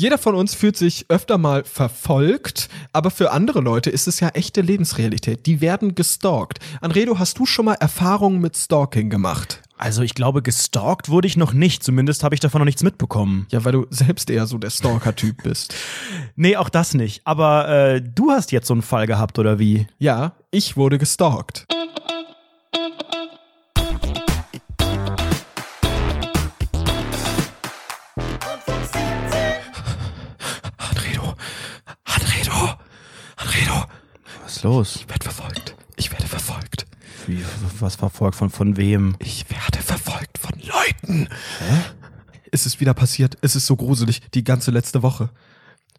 Jeder von uns fühlt sich öfter mal verfolgt, aber für andere Leute ist es ja echte Lebensrealität. Die werden gestalkt. Anredo, hast du schon mal Erfahrungen mit Stalking gemacht? Also ich glaube, gestalkt wurde ich noch nicht. Zumindest habe ich davon noch nichts mitbekommen. Ja, weil du selbst eher so der Stalker-Typ bist. Nee, auch das nicht. Aber äh, du hast jetzt so einen Fall gehabt, oder wie? Ja, ich wurde gestalkt. Ist los? ich werde verfolgt. Ich werde verfolgt. Wie, was verfolgt von, von wem? Ich werde verfolgt von Leuten. Hä? Es ist wieder passiert. Es ist so gruselig. Die ganze letzte Woche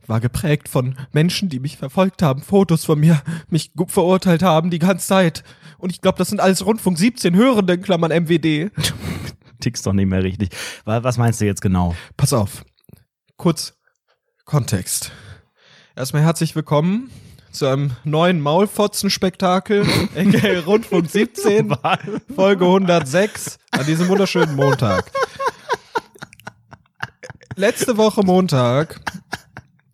war geprägt von Menschen, die mich verfolgt haben, Fotos von mir, mich gut verurteilt haben die ganze Zeit. Und ich glaube, das sind alles Rundfunk 17 Hörende, in Klammern MWD. Tickst doch nicht mehr richtig. Wa- Was meinst du jetzt genau? Pass auf. Kurz Kontext. Erstmal herzlich willkommen zu einem neuen Maulfotzen-Spektakel, aka Rundfunk 17, Folge 106, an diesem wunderschönen Montag. Letzte Woche Montag,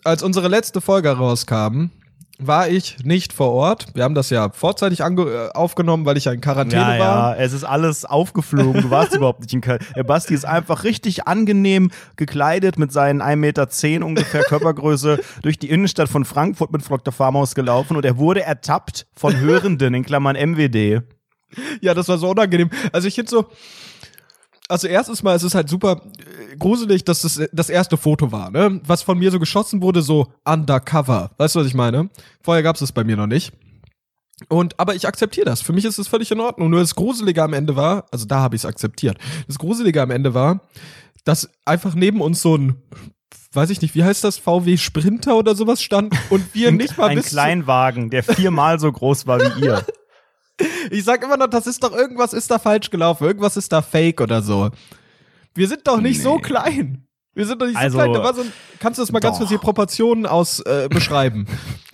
als unsere letzte Folge rauskam, war ich nicht vor Ort. Wir haben das ja vorzeitig äh, aufgenommen, weil ich ja in Quarantäne Ja, war. ja, es ist alles aufgeflogen. Du warst überhaupt nicht in. Der Basti ist einfach richtig angenehm gekleidet mit seinen 1,10 Meter ungefähr Körpergröße durch die Innenstadt von Frankfurt mit Dr. Farmhaus gelaufen und er wurde ertappt von Hörenden in Klammern MWD. Ja, das war so unangenehm. Also ich finde so, also erstens mal, es ist halt super äh, gruselig, dass das das erste Foto war, ne? Was von mir so geschossen wurde, so undercover. Weißt du, was ich meine? Vorher gab es das bei mir noch nicht. Und aber ich akzeptiere das. Für mich ist es völlig in Ordnung. Nur das Gruselige am Ende war, also da habe ich es akzeptiert. Das Gruselige am Ende war, dass einfach neben uns so ein weiß ich nicht, wie heißt das, VW Sprinter oder sowas stand und wir nicht mal Ein bis Kleinwagen, der viermal so groß war wie ihr. Ich sag immer noch, das ist doch irgendwas ist da falsch gelaufen, irgendwas ist da fake oder so. Wir sind doch nicht so Nee. klein. Wir sind doch nicht Also, so klein. So ein, kannst du das mal ganz doch. kurz die Proportionen aus äh, beschreiben?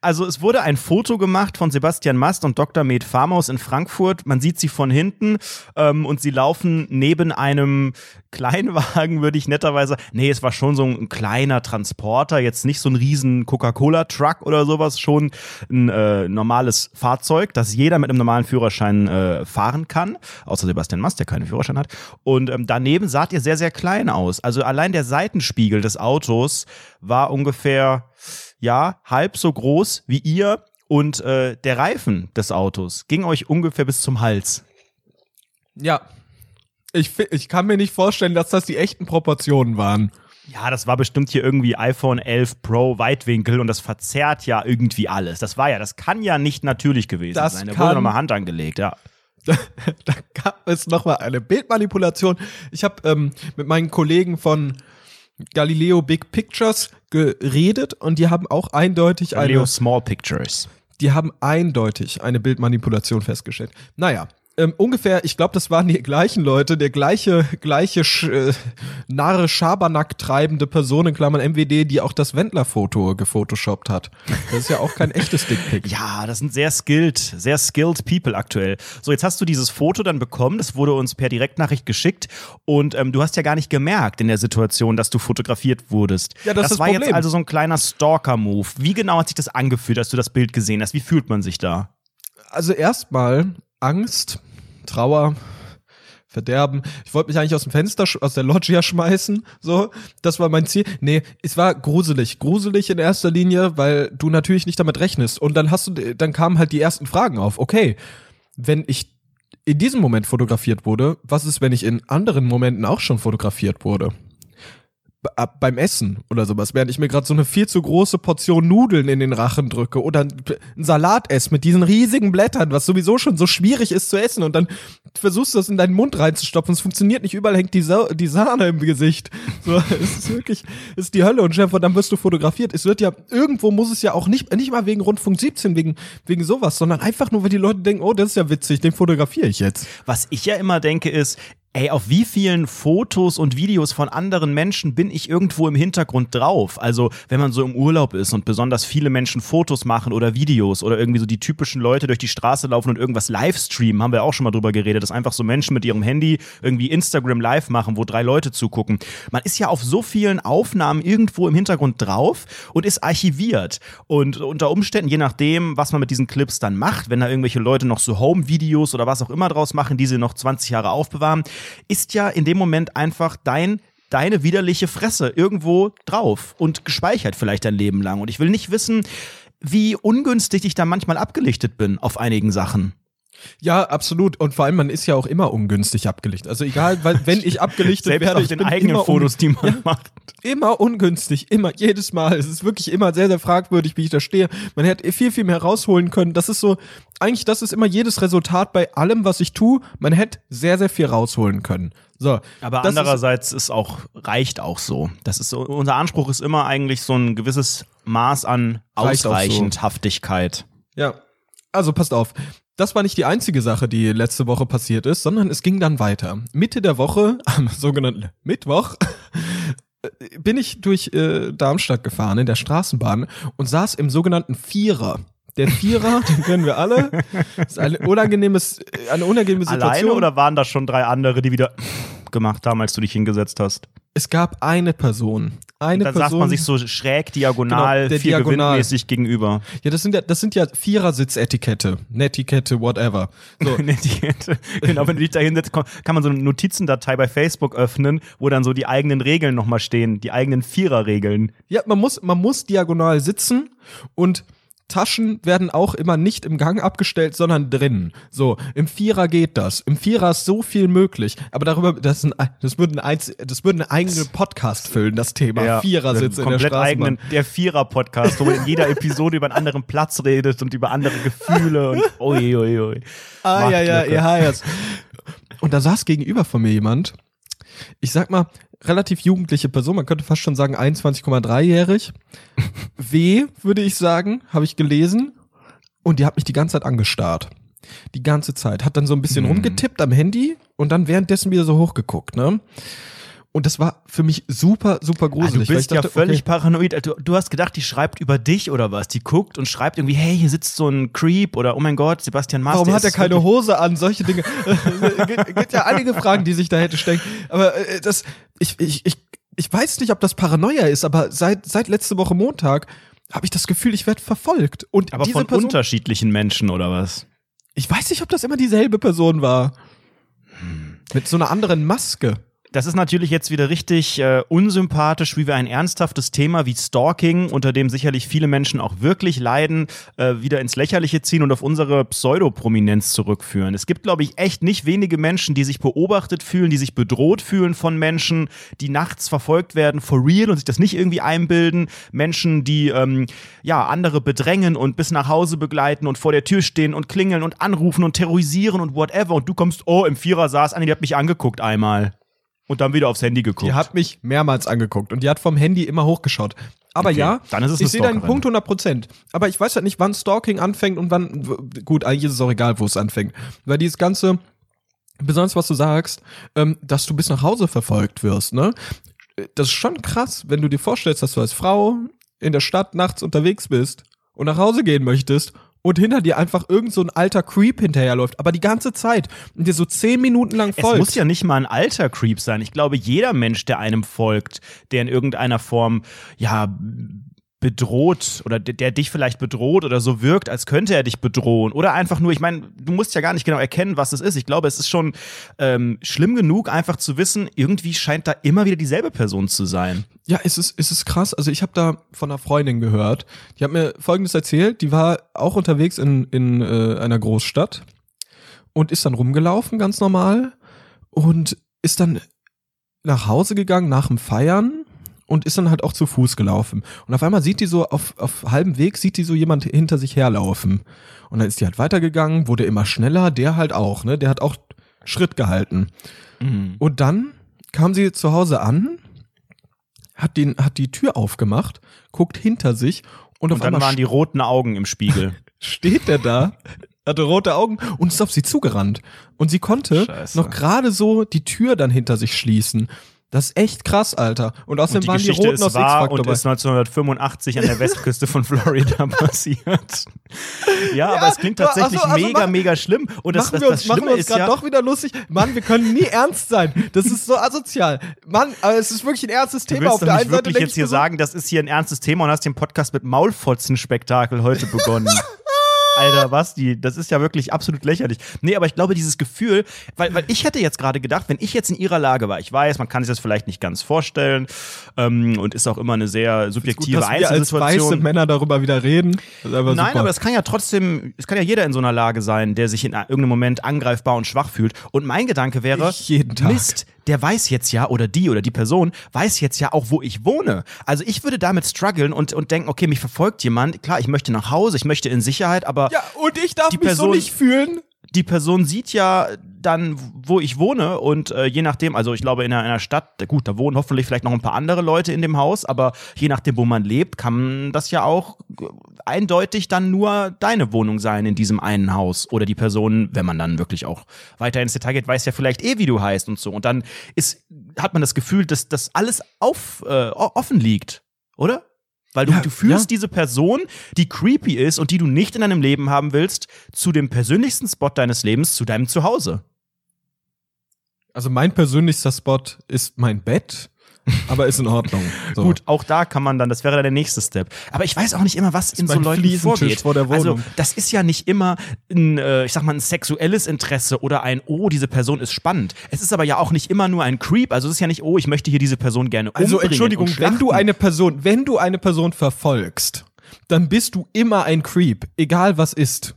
Also es wurde ein Foto gemacht von Sebastian Mast und Dr. Med Farmhaus in Frankfurt. Man sieht sie von hinten ähm, und sie laufen neben einem Kleinwagen, würde ich netterweise. Nee, es war schon so ein kleiner Transporter, jetzt nicht so ein riesen Coca-Cola-Truck oder sowas, schon ein äh, normales Fahrzeug, das jeder mit einem normalen Führerschein äh, fahren kann, außer Sebastian Mast, der keinen Führerschein hat. Und ähm, daneben saht ihr sehr, sehr klein aus. Also allein der Seitenspiegel des Autos war ungefähr ja, halb so groß wie ihr und äh, der Reifen des Autos ging euch ungefähr bis zum Hals. ja. Ich, ich kann mir nicht vorstellen, dass das die echten Proportionen waren. Ja, das war bestimmt hier irgendwie iPhone 11 Pro Weitwinkel und das verzerrt ja irgendwie alles. Das war ja, das kann ja nicht natürlich gewesen Das sein. Da wurde nochmal Hand angelegt, ja. da, da gab es nochmal eine Bildmanipulation. Ich habe ähm, mit meinen Kollegen von Galileo Big Pictures geredet und die haben auch eindeutig eine Leo Small Pictures. die haben eindeutig eine Bildmanipulation festgestellt. Naja, ähm, ungefähr, ich glaube, das waren die gleichen Leute, der gleiche, gleiche sch, äh, narre Schabernack treibende Person in Klammern MWD, die auch das Wendler-Foto gefotoshoppt hat. Das ist ja auch kein echtes Dickpick. Ja, das sind sehr skilled, sehr skilled People aktuell. So, jetzt hast du dieses Foto dann bekommen, das wurde uns per Direktnachricht geschickt und ähm, du hast ja gar nicht gemerkt in der Situation, dass du fotografiert wurdest. Ja, das ist das war Problem. jetzt also so ein kleiner Stalker-Move. Wie genau hat sich das angefühlt, als du das Bild gesehen hast? Wie fühlt man sich da? Also erstmal Angst, Trauer, Verderben. Ich wollte mich eigentlich aus dem Fenster, aus der Loggia schmeißen. So, das war mein Ziel. Nee, es war gruselig. Gruselig in erster Linie, weil du natürlich nicht damit rechnest. Und dann hast du, dann kamen halt die ersten Fragen auf. Okay, wenn ich in diesem Moment fotografiert wurde, was ist, wenn ich in anderen Momenten auch schon fotografiert wurde? Beim Essen oder sowas, während ich mir gerade so eine viel zu große Portion Nudeln in den Rachen drücke oder ein ein Salat esse mit diesen riesigen Blättern, was sowieso schon so schwierig ist zu essen und dann versuchst du das in deinen Mund reinzustopfen, es funktioniert nicht, überall hängt die, Sa die Sahne im Gesicht. So, es ist wirklich, es ist die Hölle und Chef, und dann wirst du fotografiert. Es wird ja, irgendwo muss es ja auch nicht, nicht mal wegen Rundfunk 17, wegen, wegen sowas, sondern einfach nur, weil die Leute denken, oh, das ist ja witzig, den fotografiere ich jetzt. Was ich ja immer denke ist, Ey, auf wie vielen Fotos und Videos von anderen Menschen bin ich irgendwo im Hintergrund drauf? Also, wenn man so im Urlaub ist und besonders viele Menschen Fotos machen oder Videos oder irgendwie so die typischen Leute durch die Straße laufen und irgendwas livestreamen, haben wir auch schon mal drüber geredet, dass einfach so Menschen mit ihrem Handy irgendwie Instagram live machen, wo drei Leute zugucken. Man ist ja auf so vielen Aufnahmen irgendwo im Hintergrund drauf und ist archiviert. Und unter Umständen, je nachdem, was man mit diesen Clips dann macht, wenn da irgendwelche Leute noch so Home-Videos oder was auch immer draus machen, die sie noch 20 Jahre aufbewahren, ist ja in dem Moment einfach dein deine widerliche Fresse irgendwo drauf und gespeichert vielleicht dein Leben lang. Und ich will nicht wissen, wie ungünstig ich da manchmal abgelichtet bin auf einigen Sachen. Ja, absolut. Und vor allem, man ist ja auch immer ungünstig abgelichtet. Also egal, weil wenn ich abgelichtet Selbst werde, auf ich den bin eigenen immer Fotos, die man Ja. macht. immer ungünstig, immer, jedes Mal. Es ist wirklich immer sehr, sehr fragwürdig, wie ich da stehe. Man hätte viel, viel mehr rausholen können. Das ist so, eigentlich, das ist immer jedes Resultat bei allem, was ich tue. Man hätte sehr, sehr viel rausholen können. So. Aber das ist- andererseits ist auch, reicht auch so. Das ist so, unser Anspruch ist immer eigentlich so ein gewisses Maß an auch so. Ausreichendhaftigkeit. Ja. Also passt auf. Das war nicht die einzige Sache, die letzte Woche passiert ist, sondern es ging dann weiter. Mitte der Woche, am sogenannten Mittwoch, bin ich durch äh, Darmstadt gefahren in der Straßenbahn und saß im sogenannten Vierer. Der Vierer, den kennen wir alle, ist ein unangenehmes, äh, eine unangenehme Situation. Alleine oder waren da schon drei andere, die wieder gemacht haben, als du dich hingesetzt hast? Es gab eine Person. Eine Dann Person. saß man sich so schräg diagonal, Genau, viel Diagonal. gewinnmäßig gegenüber. ja, das sind ja, das sind ja Vierer-Sitzetikette, Netiquette, whatever. So, Netiquette. genau, wenn du dich da hinsetzt, kann kann man so eine Notizendatei bei Facebook öffnen, wo dann so die eigenen Regeln nochmal stehen, die eigenen Viererregeln. Ja, man muss, man muss diagonal sitzen und Taschen werden auch immer nicht im Gang abgestellt, sondern drin. So, im Vierer geht das. Im Vierer ist so viel möglich. Aber darüber, das, ist ein, das würde ein, das würde einen eigenen Podcast füllen, das Thema Vierersitz in der Straßenbahn. eigenen, der Vierer-Podcast, wo man in jeder Episode über einen anderen Platz redet und über andere Gefühle und ui, ui, ui. Ah, ja, ja, ja, jetzt. Und da saß gegenüber von mir jemand, ich sag mal, relativ jugendliche Person, man könnte fast schon sagen 21,3-jährig. W, würde ich sagen, habe ich gelesen. Und die hat mich die ganze Zeit angestarrt. Die ganze Zeit. Hat dann so ein bisschen Hm. rumgetippt am Handy und dann währenddessen wieder so hochgeguckt, ne? Und das war für mich super, super Ah, du gruselig. weil bist ich dachte, ja völlig okay, paranoid. Du, du hast gedacht, die schreibt über dich oder was? Die guckt und schreibt irgendwie, hey, hier sitzt so ein Creep oder oh mein Gott, Sebastian Maas. Warum hat er keine Hose an? Solche Dinge. Es gibt, gibt ja einige Fragen, die sich da hätte stecken. Aber äh, das, ich, ich, ich, ich weiß nicht, ob das Paranoia ist, aber seit, seit letzte Woche Montag habe ich das Gefühl, ich werde verfolgt. Und Aber diese von Person, unterschiedlichen Menschen oder was? ich weiß nicht, ob das immer dieselbe Person war. Mit so einer anderen Maske. Das ist natürlich jetzt wieder richtig äh, unsympathisch, wie wir ein ernsthaftes Thema wie Stalking, unter dem sicherlich viele Menschen auch wirklich leiden, äh, wieder ins Lächerliche ziehen und auf unsere Pseudoprominenz zurückführen. Es gibt, glaube ich, echt nicht wenige Menschen, die sich beobachtet fühlen, die sich bedroht fühlen von Menschen, die nachts verfolgt werden, for real und sich das nicht irgendwie einbilden. Menschen, die ähm, ja andere bedrängen und bis nach Hause begleiten und vor der Tür stehen und klingeln und anrufen und terrorisieren und whatever. Und du kommst, oh, im Vierer saß eine, die hat mich angeguckt einmal. Und dann wieder aufs Handy geguckt. Die hat mich mehrmals angeguckt und die hat vom Handy immer hochgeschaut. Aber Okay, ja, dann ist es ich sehe deinen. Punkt 100 Prozent. Aber ich weiß halt nicht, wann Stalking anfängt und wann, gut, eigentlich ist es auch egal, wo es anfängt. Weil dieses ganze, besonders was du sagst, ähm, dass du bis nach Hause verfolgt wirst, ne? Das ist schon krass, wenn du dir vorstellst, dass du als Frau in der Stadt nachts unterwegs bist und nach Hause gehen möchtest und hinter dir einfach irgend so ein alter Creep hinterherläuft, aber die ganze Zeit und dir so zehn Minuten lang Es folgt. muss ja nicht mal ein alter Creep sein. Ich glaube, jeder Mensch, der einem folgt, der in irgendeiner Form, ja, bedroht oder der, der dich vielleicht bedroht oder so wirkt, als könnte er dich bedrohen. Oder einfach nur, ich meine, du musst ja gar nicht genau erkennen, was es ist. Ich glaube, es ist schon ähm, schlimm genug, einfach zu wissen, irgendwie scheint da immer wieder dieselbe Person zu sein. Ja, es ist, es ist krass. Also ich habe da von einer Freundin gehört. Die hat mir Folgendes erzählt. Die war auch unterwegs in, in äh, einer Großstadt und ist dann rumgelaufen, ganz normal. Und ist dann nach Hause gegangen nach dem Feiern und ist dann halt auch zu Fuß gelaufen. Und auf einmal sieht die so auf, auf halbem Weg, sieht die so jemand hinter sich herlaufen. Und dann ist die halt weitergegangen, wurde immer schneller, der halt auch, ne? Der hat auch Schritt gehalten. Und dann kam sie zu Hause an, hat, den, hat die Tür aufgemacht, guckt hinter sich und, auf Und dann einmal waren die roten Augen im Spiegel. steht der da. hatte rote Augen und ist auf sie zugerannt. Und sie konnte Scheiße. noch gerade so die Tür dann hinter sich schließen. Das ist echt krass, Alter. Und außerdem Und die waren die Geschichte Roten ist aus wahr und dabei. ist 1985 an der Westküste von Florida passiert. Ja, aber es klingt ja, tatsächlich also- also mega, machen- mega schlimm. Und das, machen das, wir das uns, machen Schlimme wir uns ist gerade ja, doch wieder lustig. Mann, wir können nie ernst sein. Das ist so asozial. Mann, aber es ist wirklich ein ernstes du Thema. willst Auf der einen Seite wirklich jetzt hier so, sagen, das ist hier ein ernstes Thema und hast den Podcast mit Maulfotzen-Spektakel heute begonnen. Alter, Basti, das ist ja wirklich absolut lächerlich. Nee, aber ich glaube, dieses Gefühl, weil, weil ich hätte jetzt gerade gedacht, wenn ich jetzt in ihrer Lage war, ich weiß, man kann sich das vielleicht nicht ganz vorstellen ähm, und ist auch immer eine sehr gut, subjektive dass wir als weiße Einzelsituation. Männer darüber wieder reden. Einfach Nein, super. aber es kann ja trotzdem, es kann ja jeder in so einer Lage sein, der sich in irgendeinem Moment angreifbar und schwach fühlt. Und mein Gedanke wäre. Mist, der weiß jetzt ja, oder die oder die Person weiß jetzt ja auch, wo ich wohne. Also ich würde damit strugglen und, und denken, okay, mich verfolgt jemand. Klar, ich möchte nach Hause, ich möchte in Sicherheit, aber ja, und ich darf mich so Person- nicht fühlen. die Person sieht ja dann, wo ich wohne und äh, je nachdem, also ich glaube in einer, in einer Stadt, gut, da wohnen hoffentlich vielleicht noch ein paar andere Leute in dem Haus, aber je nachdem, wo man lebt, kann das ja auch äh, eindeutig dann nur deine Wohnung sein in diesem einen Haus oder die Person, wenn man dann wirklich auch weiter ins Detail geht, weiß ja vielleicht eh, wie du heißt und so und dann ist, hat man das Gefühl, dass das alles auf, äh, offen liegt, oder? Weil du, Ja, du führst ja. diese Person, die creepy ist und die du nicht in deinem Leben haben willst, zu dem persönlichsten Spot deines Lebens, zu deinem Zuhause. Also mein persönlichster Spot ist mein Bett, aber ist in Ordnung. So. Gut, auch da kann man dann, das wäre dann der nächste Step. Aber ich weiß auch nicht immer, was in so Leuten vorgeht. vor der Also, das ist ja nicht immer ein, äh, ich sag mal, ein sexuelles Interesse oder ein, oh, diese Person ist spannend. Es ist aber ja auch nicht immer nur ein Creep. Also, es ist ja nicht, oh, ich möchte hier diese Person gerne umbringen. Also Entschuldigung, wenn du eine Person, wenn du eine Person verfolgst, dann bist du immer ein Creep, egal was ist.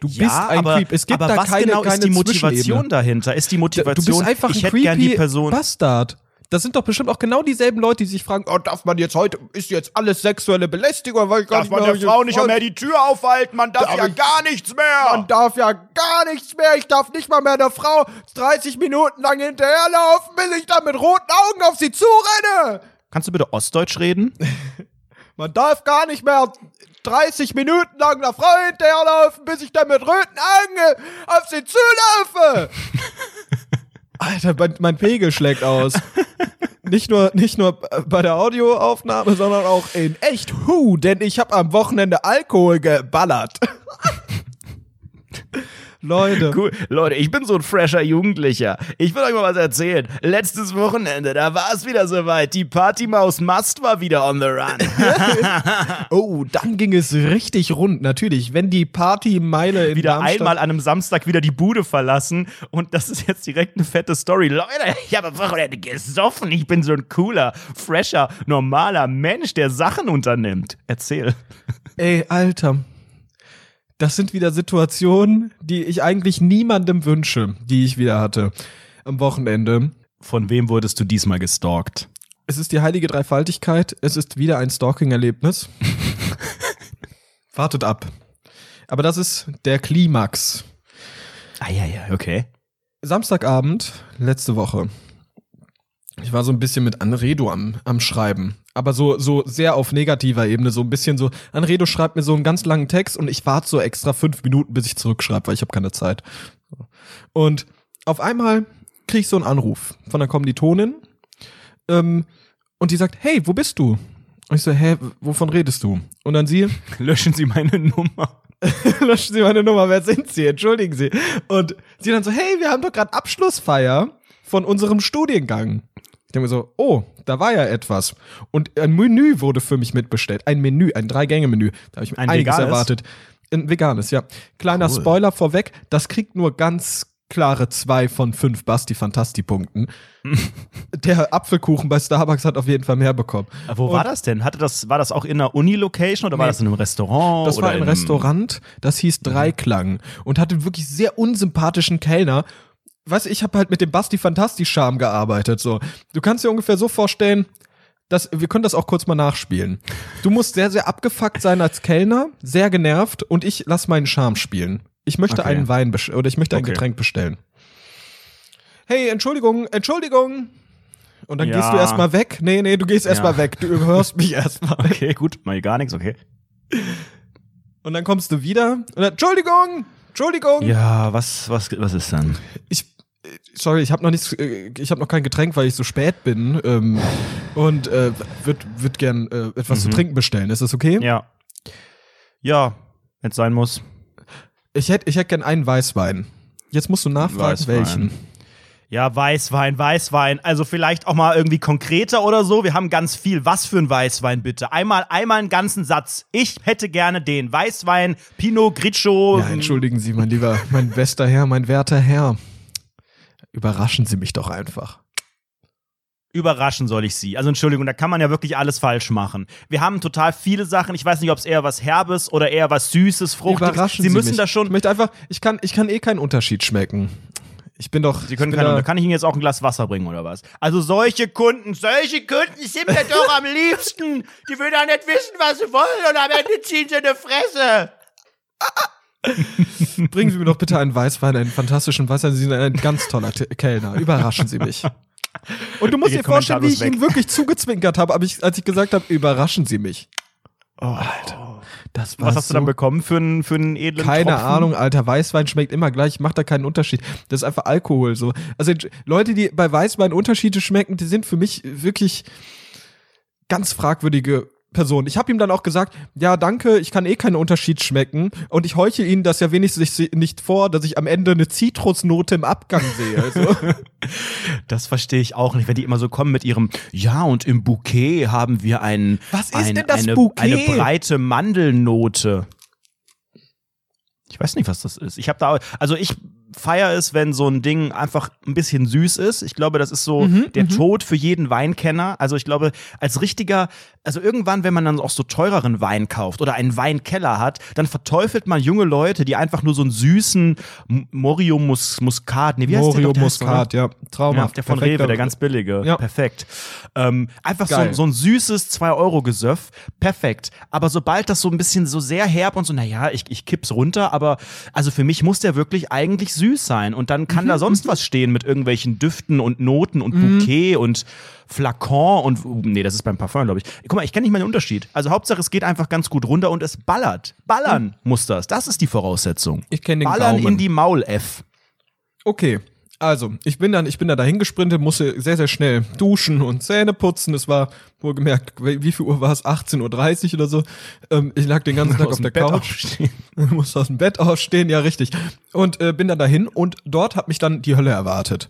Du ja, bist ein aber, Creep. Es gibt aber da was keine, genau keine ist die Motivation dahinter? Ist die Du Motivation, bist einfach ein ich hätte gern die Person. Bastard. Das sind doch bestimmt auch genau dieselben Leute, die sich fragen, oh, darf man jetzt heute, ist jetzt alles sexuelle Belästigung? Weil ich Darf man der Frau nicht mehr die Tür aufhalten? Man darf Darf ja ich- gar nichts mehr. Man darf ja gar nichts mehr. Ich darf nicht mal mehr der Frau 30 Minuten lang hinterherlaufen, bis ich dann mit roten Augen auf sie zurenne. Kannst du bitte Ostdeutsch reden? Man darf gar nicht mehr 30 Minuten lang einer Frau hinterherlaufen, bis ich dann mit roten Augen auf sie zulaufe. Alter, mein, mein Pegel schlägt aus. Nicht nur, nicht nur bei der Audioaufnahme, sondern auch in echt. Hu, denn ich habe am Wochenende Alkohol geballert. Leute. Cool. Leute, ich bin so ein fresher Jugendlicher. Ich will euch mal was erzählen. Letztes Wochenende, da war es wieder soweit. Die Partymaus Mast war wieder on the run. Oh, dann ging es richtig rund. Natürlich, wenn die Partymeile in wieder Darmstadt einmal an einem Samstag wieder die Bude verlassen. Und das ist jetzt direkt eine fette Story. Leute, ich habe am Wochenende gesoffen. Ich bin so ein cooler, fresher, normaler Mensch, der Sachen unternimmt. Erzähl. Ey, Alter. Das sind wieder Situationen, die ich eigentlich niemandem wünsche, die ich wieder hatte am Wochenende. Von wem wurdest du diesmal gestalkt? Es ist die heilige Dreifaltigkeit. Es ist wieder ein Stalking-Erlebnis. Wartet ab. Aber das ist der Klimax. Ah, ja, ja, okay. Samstagabend, letzte Woche. Ich war so ein bisschen mit Anredo am, am Schreiben. Aber so, so sehr auf negativer Ebene, so ein bisschen so, Anredo schreibt mir so einen ganz langen Text und ich warte so extra fünf Minuten, bis ich zurückschreibe, weil ich habe keine Zeit. Und auf einmal krieg ich so einen Anruf von der Kommilitonin ähm, und die sagt, hey, wo bist du? Und ich so, hä, wovon redest du? Und dann sie, Löschen Sie meine Nummer. löschen Sie meine Nummer, wer sind Sie? Entschuldigen Sie. Und sie dann so, hey, wir haben doch gerade Abschlussfeier von unserem Studiengang. Ich denke mir so, oh, da war ja etwas. Und ein Menü wurde für mich mitbestellt. Ein Menü, ein Drei-Gänge-Menü. Da habe ich mir Ein einiges veganes? erwartet. Ein veganes, ja. Kleiner Cool. Spoiler vorweg, das kriegt nur ganz klare zwei von fünf Basti-Fantasti-Punkten. Der Apfelkuchen bei Starbucks hat auf jeden Fall mehr bekommen. Wo war das denn? Hatte das, war das auch in einer Uni-Location oder war Nee. das in einem Restaurant? Das war ein Restaurant, das hieß Dreiklang und hatte wirklich sehr unsympathischen Kellner. Weißt du, ich habe halt mit dem Basti Fantasti Charme gearbeitet. So, du kannst dir ungefähr so vorstellen, dass wir können das auch kurz mal nachspielen. Du musst sehr sehr abgefuckt sein als Kellner, sehr genervt und ich lass meinen Charme spielen. Ich möchte Okay. einen Wein oder ich möchte ein Okay. Getränk bestellen. Hey, Entschuldigung, Entschuldigung. Und dann Ja. gehst du erstmal weg. Nee, nee, du gehst erstmal Ja. weg. Du überhörst mich erstmal. Okay, gut, mal gar nichts, okay. Und dann kommst du wieder und dann, Entschuldigung, Entschuldigung. Ja, was, was, was ist dann? Ich, sorry, ich habe noch nichts, äh, ich habe noch kein Getränk, weil ich so spät bin ähm, und äh, würd, würd gern äh, etwas zu Mhm. trinken bestellen. Ist das okay? Ja. Ja, wenn es sein muss. Ich hätte ich hätt gern einen Weißwein. Jetzt musst du nachfragen, Weißwein. welchen. Ja, Weißwein, Weißwein. Also vielleicht auch mal irgendwie konkreter oder so. Wir haben ganz viel. Was für ein Weißwein bitte? Einmal, einmal einen ganzen Satz. Ich hätte gerne den Weißwein, Pinot Grigio. Ja, entschuldigen Sie, mein lieber, mein bester Herr, mein werter Herr. Überraschen Sie mich doch einfach. Überraschen soll ich Sie. Also Entschuldigung, da kann man ja wirklich alles falsch machen. Wir haben total viele Sachen. Ich weiß nicht, ob es eher was Herbes oder eher was Süßes, Fruchtiges. Überraschen Sie Sie müssen mich. da Ich schon. möchte einfach, ich kann, ich kann eh keinen Unterschied schmecken. Ich bin doch. Sie können ich keine, da, kann ich Ihnen jetzt auch ein Glas Wasser bringen oder was? Also solche Kunden, solche Kunden sind mir doch am liebsten. Die will doch nicht wissen, was sie wollen und am Ende ziehen sie eine Fresse. Bringen Sie mir doch bitte einen Weißwein, einen fantastischen Weißwein. Sie sind ein ganz toller T Kellner. Überraschen Sie mich. Und du musst Ihr dir vorstellen, wie ich kommentarlos ihn wirklich zugezwinkert habe, aber ich, als ich gesagt habe, überraschen Sie mich. Oh, Alter. Das war Was hast du so dann bekommen für einen, für einen edlen Keine Tropfen? Ahnung, alter Weißwein schmeckt immer gleich, macht da keinen Unterschied. Das ist einfach Alkohol so. Also Leute, die bei Weißwein Unterschiede schmecken, die sind für mich wirklich ganz fragwürdige Personen. Ich habe ihm dann auch gesagt, ja, danke, ich kann eh keinen Unterschied schmecken und ich heuche Ihnen das ja wenigstens nicht vor, dass ich am Ende eine Zitrusnote im Abgang sehe. Also, Das verstehe ich auch nicht, wenn die immer so kommen mit ihrem Ja und im Bouquet haben wir ein, Was ist ein, denn das eine, Bouquet? eine breite Mandelnote. Ich weiß nicht, was das ist. Ich habe da also ich feier es, wenn so ein Ding einfach ein bisschen süß ist. Ich glaube, das ist so Mhm, der Tod für jeden Weinkenner. Also ich glaube, als richtiger, also irgendwann, wenn man dann auch so teureren Wein kauft oder einen Weinkeller hat, dann verteufelt man junge Leute, die einfach nur so einen süßen Morio Mus Muscat, nee, wie heißt Morio der ne? Muscat, ja, Ja, traumhaft. der von Perfekter- Rewe, der ganz billige. Ja. Perfekt. Ähm, einfach so, so ein süßes 2-Euro-Gesöff. Perfekt. Aber sobald das so ein bisschen so sehr herb und so, naja, ich, ich kipp's runter, aber also für mich muss der wirklich eigentlich süß sein. Und dann kann da sonst was stehen mit irgendwelchen Düften und Noten und Bouquet und Flakon und uh, nee, das ist beim Parfum, glaube ich. Guck mal, ich kenne nicht mal den Unterschied. Also Hauptsache, es geht einfach ganz gut runter und es ballert. Ballern muss das. Das ist die Voraussetzung. Ich kenne den Ballern Gaumen. in die Maul-F. Okay. Also, ich bin dann, ich bin da dahin gesprintet, musste sehr, sehr schnell duschen und Zähne putzen. Es war wohlgemerkt, wie viel Uhr war es? 18.30 Uhr oder so. Ähm, ich lag den ganzen Tag auf der Bett Couch. aufstehen. musste aus dem Bett aufstehen, ja richtig. Und äh, bin dann dahin und dort hat mich dann die Hölle erwartet.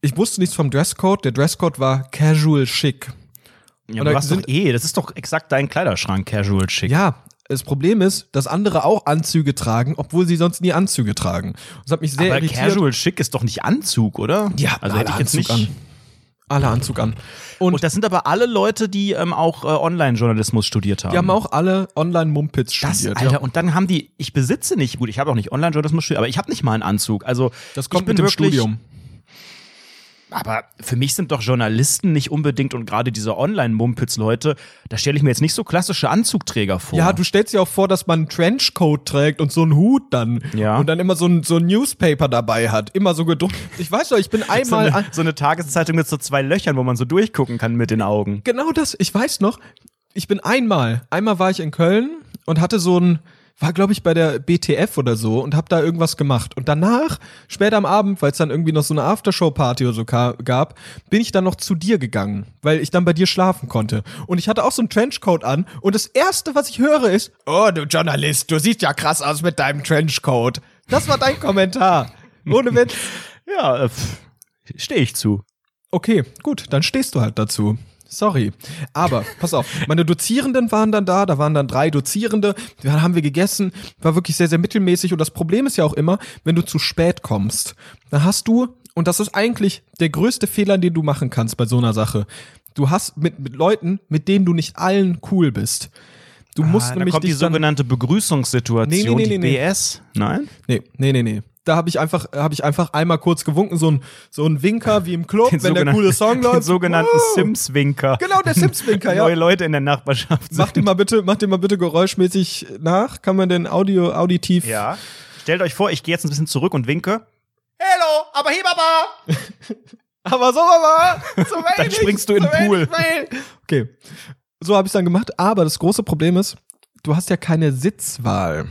Ich wusste nichts vom Dresscode. Der Dresscode war casual chic. Ja, aber du hast doch eh, das ist doch exakt dein Kleiderschrank, Casual Chic. Ja, das Problem ist, dass andere auch Anzüge tragen, obwohl sie sonst nie Anzüge tragen. Das hat mich sehr aber irritiert. Casual Chic ist doch nicht Anzug, oder? ja, also alle hätte ich jetzt Anzug nicht. an. Alle Anzug an. Und, Und das sind aber alle Leute, die ähm, auch äh, Online-Journalismus studiert haben. die haben auch alle Online-Mumpitz das, studiert. Alter, ja. und dann haben die, ich besitze nicht, gut, ich habe auch nicht Online-Journalismus studiert, aber ich habe nicht mal einen Anzug. Also Das ich kommt bin mit dem wirklich, Studium. Aber für mich sind doch Journalisten nicht unbedingt und gerade diese Online-Mumpitz-Leute, da stelle ich mir jetzt nicht so klassische Anzugträger vor. Ja, du stellst dir auch vor, dass man einen Trenchcoat trägt und so einen Hut dann. Ja. Und dann immer so ein, so ein Newspaper dabei hat. Immer so gedruckt. Ich weiß doch, ich bin so einmal. eine, an- so eine Tageszeitung mit so zwei Löchern, wo man so durchgucken kann mit den Augen. genau das, ich weiß noch, ich bin einmal, einmal war ich in Köln und hatte so ein, war glaube ich bei der BTF oder so und hab da irgendwas gemacht. Und danach, später am Abend, weil es dann irgendwie noch so eine Aftershow-Party oder so gab, bin ich dann noch zu dir gegangen, weil ich dann bei dir schlafen konnte. Und ich hatte auch so einen Trenchcoat an und das erste, was ich höre, ist, oh du Journalist, du siehst ja krass aus mit deinem Trenchcoat. Das war dein Kommentar. Ohne Witz. Ja, äh, stehe ich zu. Okay, gut, dann stehst du halt dazu. Sorry. Aber, pass auf, meine Dozierenden waren dann da, da waren dann drei Dozierende, dann haben wir gegessen, war wirklich sehr, sehr mittelmäßig und das Problem ist ja auch immer, wenn du zu spät kommst, dann hast du, und das ist eigentlich der größte Fehler, den du machen kannst bei so einer Sache, du hast mit, mit Leuten, mit denen du nicht allen cool bist. Du musst ah, da nämlich kommt die sogenannte Begrüßungssituation, Nee, nee, nee, die. BS. Nein? Nee, nee, nee, nee. Da habe ich einfach, habe ich einfach einmal kurz gewunken, so ein, so ein Winker wie im Club, wenn der coole Song läuft. Den sogenannten Wow. Sims-Winker. Genau, der Sims-Winker, ja. Neue Leute in der Nachbarschaft. Mach sind. den mal bitte, mach den mal bitte geräuschmäßig nach. Kann man den Audio, auditiv? Ja. Stellt euch vor, ich gehe jetzt ein bisschen zurück und winke. Hello, aber hier, Baba! Aber so, aber so Dann springst du in so den Pool. Okay. So habe ich dann gemacht. Aber das große Problem ist, du hast ja keine Sitzwahl.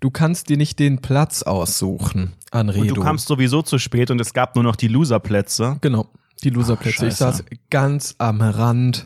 Du kannst dir nicht den Platz aussuchen, Anredo. Und du kamst sowieso zu spät und es gab nur noch die Loserplätze Genau, die Loserplätze. Ich saß ganz am Rand,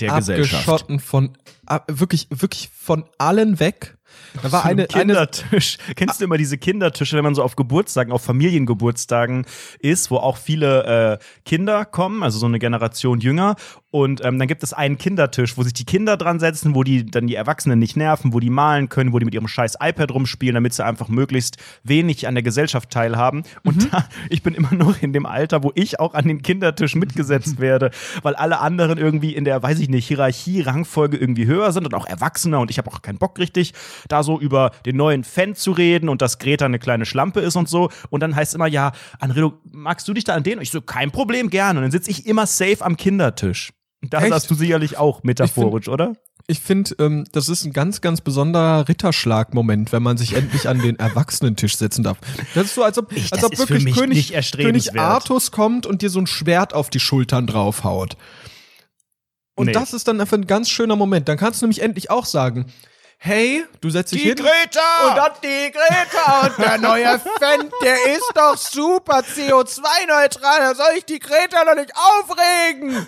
der Gesellschaft. abgeschotten von, ab, wirklich, wirklich von allen weg. Da war So ein eine, eine, Kindertisch. Kennst du immer diese Kindertische, wenn man so auf Geburtstagen, auf Familiengeburtstagen ist, wo auch viele äh, Kinder kommen, also so eine Generation jünger. Und ähm, dann gibt es einen Kindertisch, wo sich die Kinder dran setzen, wo die dann die Erwachsenen nicht nerven, wo die malen können, wo die mit ihrem scheiß iPad rumspielen, damit sie einfach möglichst wenig an der Gesellschaft teilhaben. Und da, ich bin immer noch in dem Alter, wo ich auch an den Kindertisch mitgesetzt werde, weil alle anderen irgendwie in der, weiß ich nicht, Hierarchie, Rangfolge irgendwie höher sind und auch erwachsener und ich habe auch keinen Bock richtig, da so über den neuen Fan zu reden und dass Greta eine kleine Schlampe ist und so. Und dann heißt es immer, ja, Anredo, magst du dich da an den? Und ich so, kein Problem, gerne. Und dann sitze ich immer safe am Kindertisch. Da Echt? sagst du sicherlich auch metaphorisch, oder? ich finde, ähm, das ist ein ganz, ganz besonderer Ritterschlag-Moment, wenn man sich endlich an den Erwachsenentisch setzen darf. Das ist so, als ob, Ich- als das ob wirklich König. König Artus kommt und dir so ein Schwert auf die Schultern draufhaut. Und Nee. das ist dann einfach ein ganz schöner Moment. Dann kannst du nämlich endlich auch sagen, hey, du setzt dich hin. Greta! Und dann die Greta und der neue Fan, der ist doch super CO2-neutral. Da soll ich die Greta noch nicht aufregen.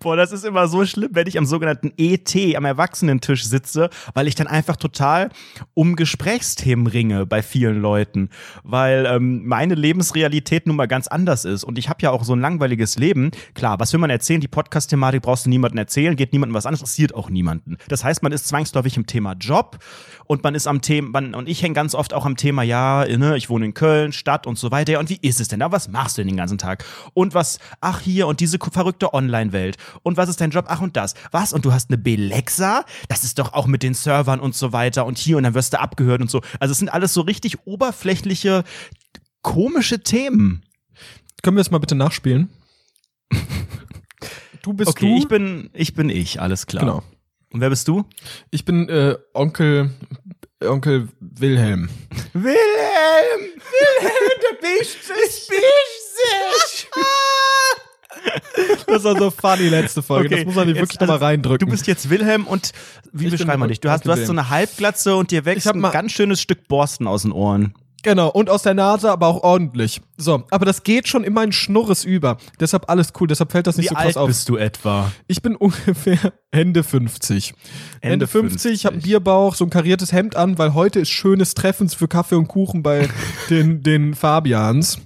Boah, das ist immer so schlimm, wenn ich am sogenannten ET, am Erwachsenentisch sitze, weil ich dann einfach total um Gesprächsthemen ringe bei vielen Leuten, weil ähm, meine Lebensrealität nun mal ganz anders ist und ich habe ja auch so ein langweiliges Leben. Klar, was will man erzählen? Die Podcast-Thematik brauchst du niemandem erzählen, geht niemandem was an, interessiert auch niemanden. Das heißt, man ist zwangsläufig im Thema Job und man ist am Thema, und ich hänge ganz oft auch am Thema, ja, ne, ich wohne in Köln, Stadt und so weiter. Und wie ist es denn da? Was machst du denn den ganzen Tag? Und was, ach hier, und diese verrückte Online-Welt. Und was ist dein Job? Ach und das. Was? Und du hast eine Belexa? Das ist doch auch mit den Servern und so weiter und hier und dann wirst du abgehört und so. Also es sind alles so richtig oberflächliche, komische Themen. Können wir das mal bitte nachspielen? Du bist Okay, du. ich bin, ich bin ich, alles klar. Genau. Und wer bist du? Ich bin äh, Onkel Onkel Wilhelm. Wilhelm! Wilhelm, der biegt sich! sich! Das war so funny letzte Folge. Okay, das muss man jetzt, wirklich nochmal also, reindrücken. Du bist jetzt Wilhelm und wie Ich beschreiben wir dich? Du hast, du hast so eine Halbglatze und dir wächst hab ein ganz schönes Stück Borsten aus den Ohren. genau und aus der Nase, aber auch ordentlich. So, aber das geht schon immer in Schnurres über. Deshalb alles cool. Deshalb fällt das nicht Wie so krass alt auf. bist du etwa? Ich bin ungefähr Ende 50. Ende, Ende 50, ich habe 50. Bierbauch, so ein kariertes Hemd an, weil heute ist schönes Treffens für Kaffee und Kuchen bei den, den Fabians.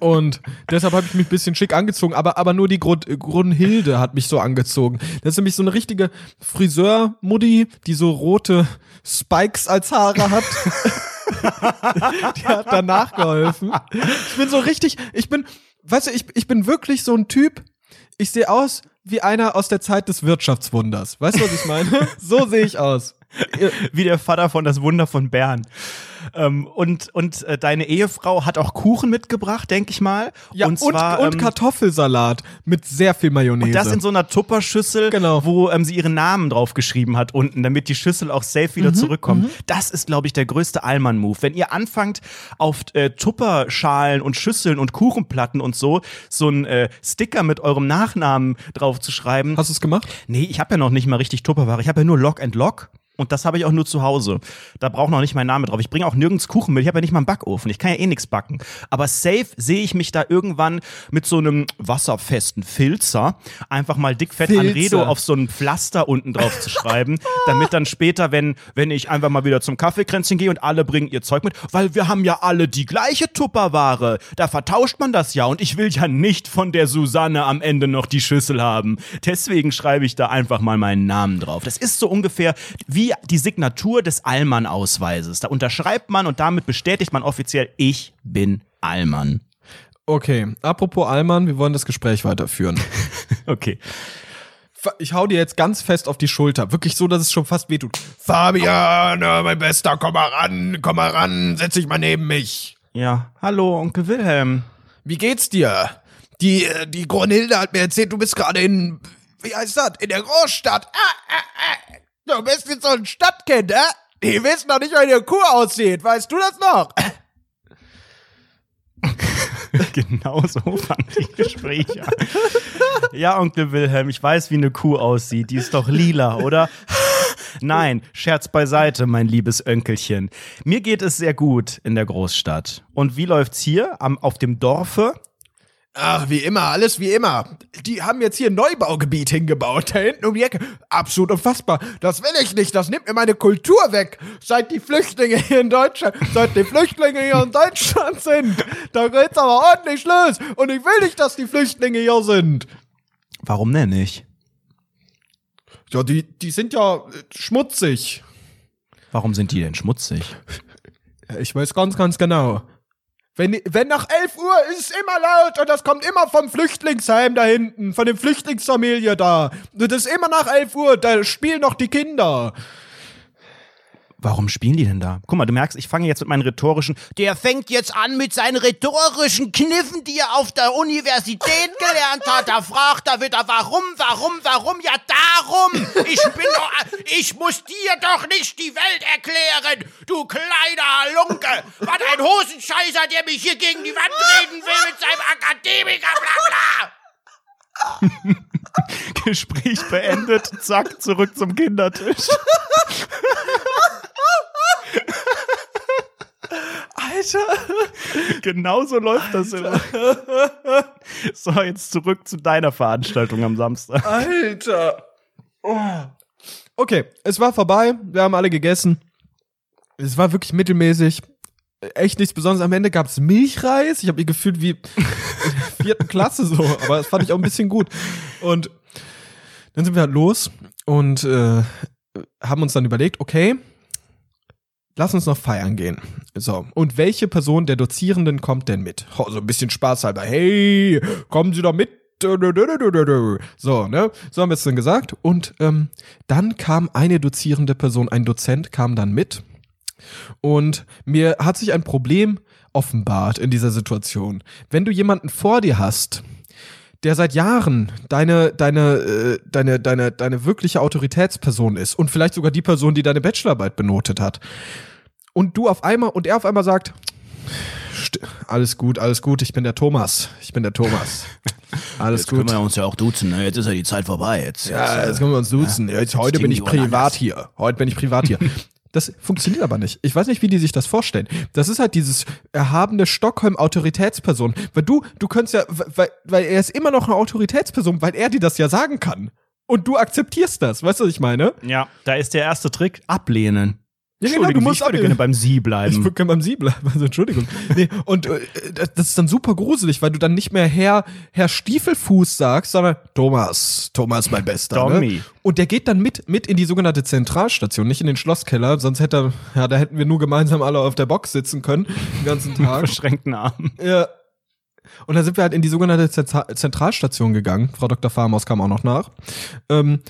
Und deshalb habe ich mich ein bisschen schick angezogen, aber, aber nur die Grund, Grundhilde hat mich so angezogen. Das ist nämlich so eine richtige Friseur-Mutti, die so rote Spikes als Haare hat. die hat danach geholfen. Ich bin so richtig, ich bin, weißt du, ich, ich bin wirklich so ein Typ, ich sehe aus wie einer aus der Zeit des Wirtschaftswunders. Weißt du, was ich meine? so sehe ich aus. Wie der Vater von Das Wunder von Bern. Ähm, und und äh, deine Ehefrau hat auch Kuchen mitgebracht, denke ich mal. Ja, und, zwar, und, ähm, Kartoffelsalat mit sehr viel Mayonnaise. Das in so einer Tupperschüssel, Genau. wo ähm, sie ihren Namen draufgeschrieben hat unten, damit die Schüssel auch safe Mhm, wieder zurückkommt. Das ist, glaube ich, der größte Allmann-Move. Wenn ihr anfangt, auf äh, Tupperschalen und Schüsseln und Kuchenplatten und so, so ein äh, Sticker mit eurem Nachnamen drauf zu schreiben. Hast du es gemacht? Nee, ich habe ja noch nicht mal richtig Tupperware. Ich habe ja nur Lock and Lock. Und das habe ich auch nur zu Hause. Da braucht noch nicht mein Name drauf. Ich bringe auch nirgends Kuchen mit. Ich habe ja nicht mal einen Backofen. Ich kann ja eh nichts backen. Aber safe sehe ich mich da irgendwann mit so einem wasserfesten Filzer einfach mal dickfett Filzer. Anredo auf so ein Pflaster unten drauf zu schreiben, damit dann später, wenn, wenn ich einfach mal wieder zum Kaffeekränzchen gehe und alle bringen ihr Zeug mit, weil wir haben ja alle die gleiche Tupperware. Da vertauscht man das ja und ich will ja nicht von der Susanne am Ende noch die Schüssel haben. Deswegen schreibe ich da einfach mal meinen Namen drauf. Das ist so ungefähr wie die Signatur des Allmann-Ausweises. Da unterschreibt man und damit bestätigt man offiziell, ich bin Allmann. Okay, apropos Allmann, wir wollen das Gespräch weiterführen. Okay. Ich hau dir jetzt ganz fest auf die Schulter. Wirklich so, dass es schon fast wehtut. Fabian, äh, mein Bester, komm mal ran, komm mal ran, setz dich mal neben mich. Ja, hallo, Onkel Wilhelm. Wie geht's dir? Die, äh, die Grunhilde hat mir erzählt, du bist gerade in, wie heißt das, in der Großstadt. Ah, ah, ah. Du bist wie so ein Stadtkind, äh? Die wissen noch nicht, wie eine Kuh aussieht. Weißt du das noch? genau so fangen die Gespräche. Ja, Onkel Wilhelm, ich weiß, wie eine Kuh aussieht. Die ist doch lila, oder? Nein, Scherz beiseite, mein liebes Önkelchen. Mir geht es sehr gut in der Großstadt. Und wie läuft's hier am, auf dem Dorfe? Ach, wie immer, alles wie immer. Die haben jetzt hier ein Neubaugebiet hingebaut, da hinten um die Ecke. Absolut unfassbar. Das will ich nicht, das nimmt mir meine Kultur weg. Seit die Flüchtlinge hier in Deutschland, seit die Flüchtlinge hier in Deutschland sind, da geht's aber ordentlich los. Und ich will nicht, dass die Flüchtlinge hier sind. Warum denn nicht? Ja, die, die sind ja äh, schmutzig. Warum sind die denn schmutzig? Ich weiß ganz, ganz genau. Wenn, wenn nach 11 Uhr ist es immer laut und das kommt immer vom Flüchtlingsheim da hinten, von der Flüchtlingsfamilie da. Das ist immer nach 11 Uhr, da spielen noch die Kinder. Warum spielen die denn da? Guck mal, du merkst, ich fange jetzt mit meinen rhetorischen. Der fängt jetzt an mit seinen rhetorischen Kniffen, die er auf der Universität gelernt hat. Da fragt er wieder, warum, warum, warum? Ja, darum. Ich bin doch, ich muss dir doch nicht die Welt erklären, du kleiner Halunke. Was ein Hosenscheißer, der mich hier gegen die Wand treten will mit seinem Akademiker, bla bla. Gespräch beendet, zack, zurück zum Kindertisch. Alter. Genauso läuft das immer. So, jetzt zurück zu deiner Veranstaltung am Samstag. Alter. Oh. Okay, es war vorbei. Wir haben alle gegessen. Es war wirklich mittelmäßig. Echt nichts Besonderes. Am Ende gab es Milchreis. Ich habe mich gefühlt wie in der vierten Klasse so. Aber das fand ich auch ein bisschen gut. Und dann sind wir halt los und äh, haben uns dann überlegt, okay, lass uns noch feiern gehen. So, und welche Person der Dozierenden kommt denn mit? Oh, so ein bisschen Spaß halber. Hey, kommen Sie doch mit. So, ne? So haben wir es dann gesagt. Und ähm, dann kam eine dozierende Person, ein Dozent kam dann mit. Und mir hat sich ein Problem offenbart in dieser Situation. Wenn du jemanden vor dir hast, der seit Jahren deine, deine, äh, deine, deine, deine wirkliche Autoritätsperson ist und vielleicht sogar die Person, die deine Bachelorarbeit benotet hat. Und du auf einmal, und er auf einmal sagt, "St- alles gut, alles gut, ich bin der Thomas. Ich bin der Thomas. Alles Jetzt gut. können wir uns ja auch duzen, ne? Jetzt ist ja die Zeit vorbei. Jetzt, Ja, jetzt, jetzt können wir uns duzen. Ja, jetzt, heute bin ich privat anders. hier. Heute bin ich privat hier. Das funktioniert aber nicht. Ich weiß nicht, wie die sich das vorstellen. Das ist halt dieses erhabene Stockholm-Autoritätsperson. Weil du, du könntest ja, weil, weil er ist immer noch eine Autoritätsperson, weil er dir das ja sagen kann. Und du akzeptierst das. Weißt du, was ich meine? Ja, da ist der erste Trick, ablehnen. Ja, genau, du musst ich würde gerne beim Sie Ich bleiben. würde gerne beim Sie bleiben, also Entschuldigung. Nee, und äh, das ist dann super gruselig, weil du dann nicht mehr Herr, Herr Stiefelfuß sagst, sondern Thomas, Thomas mein Bester. Tommy. Ne? Und der geht dann mit, mit in die sogenannte Zentralstation, nicht in den Schlosskeller, sonst hätte er, ja, da hätten wir nur gemeinsam alle auf der Box sitzen können, den ganzen Tag. Verschränkten Armen. ja. Und dann sind wir halt in die sogenannte Zentra- Zentralstation gegangen. Frau Dr. Farmaus kam auch noch nach. Ähm,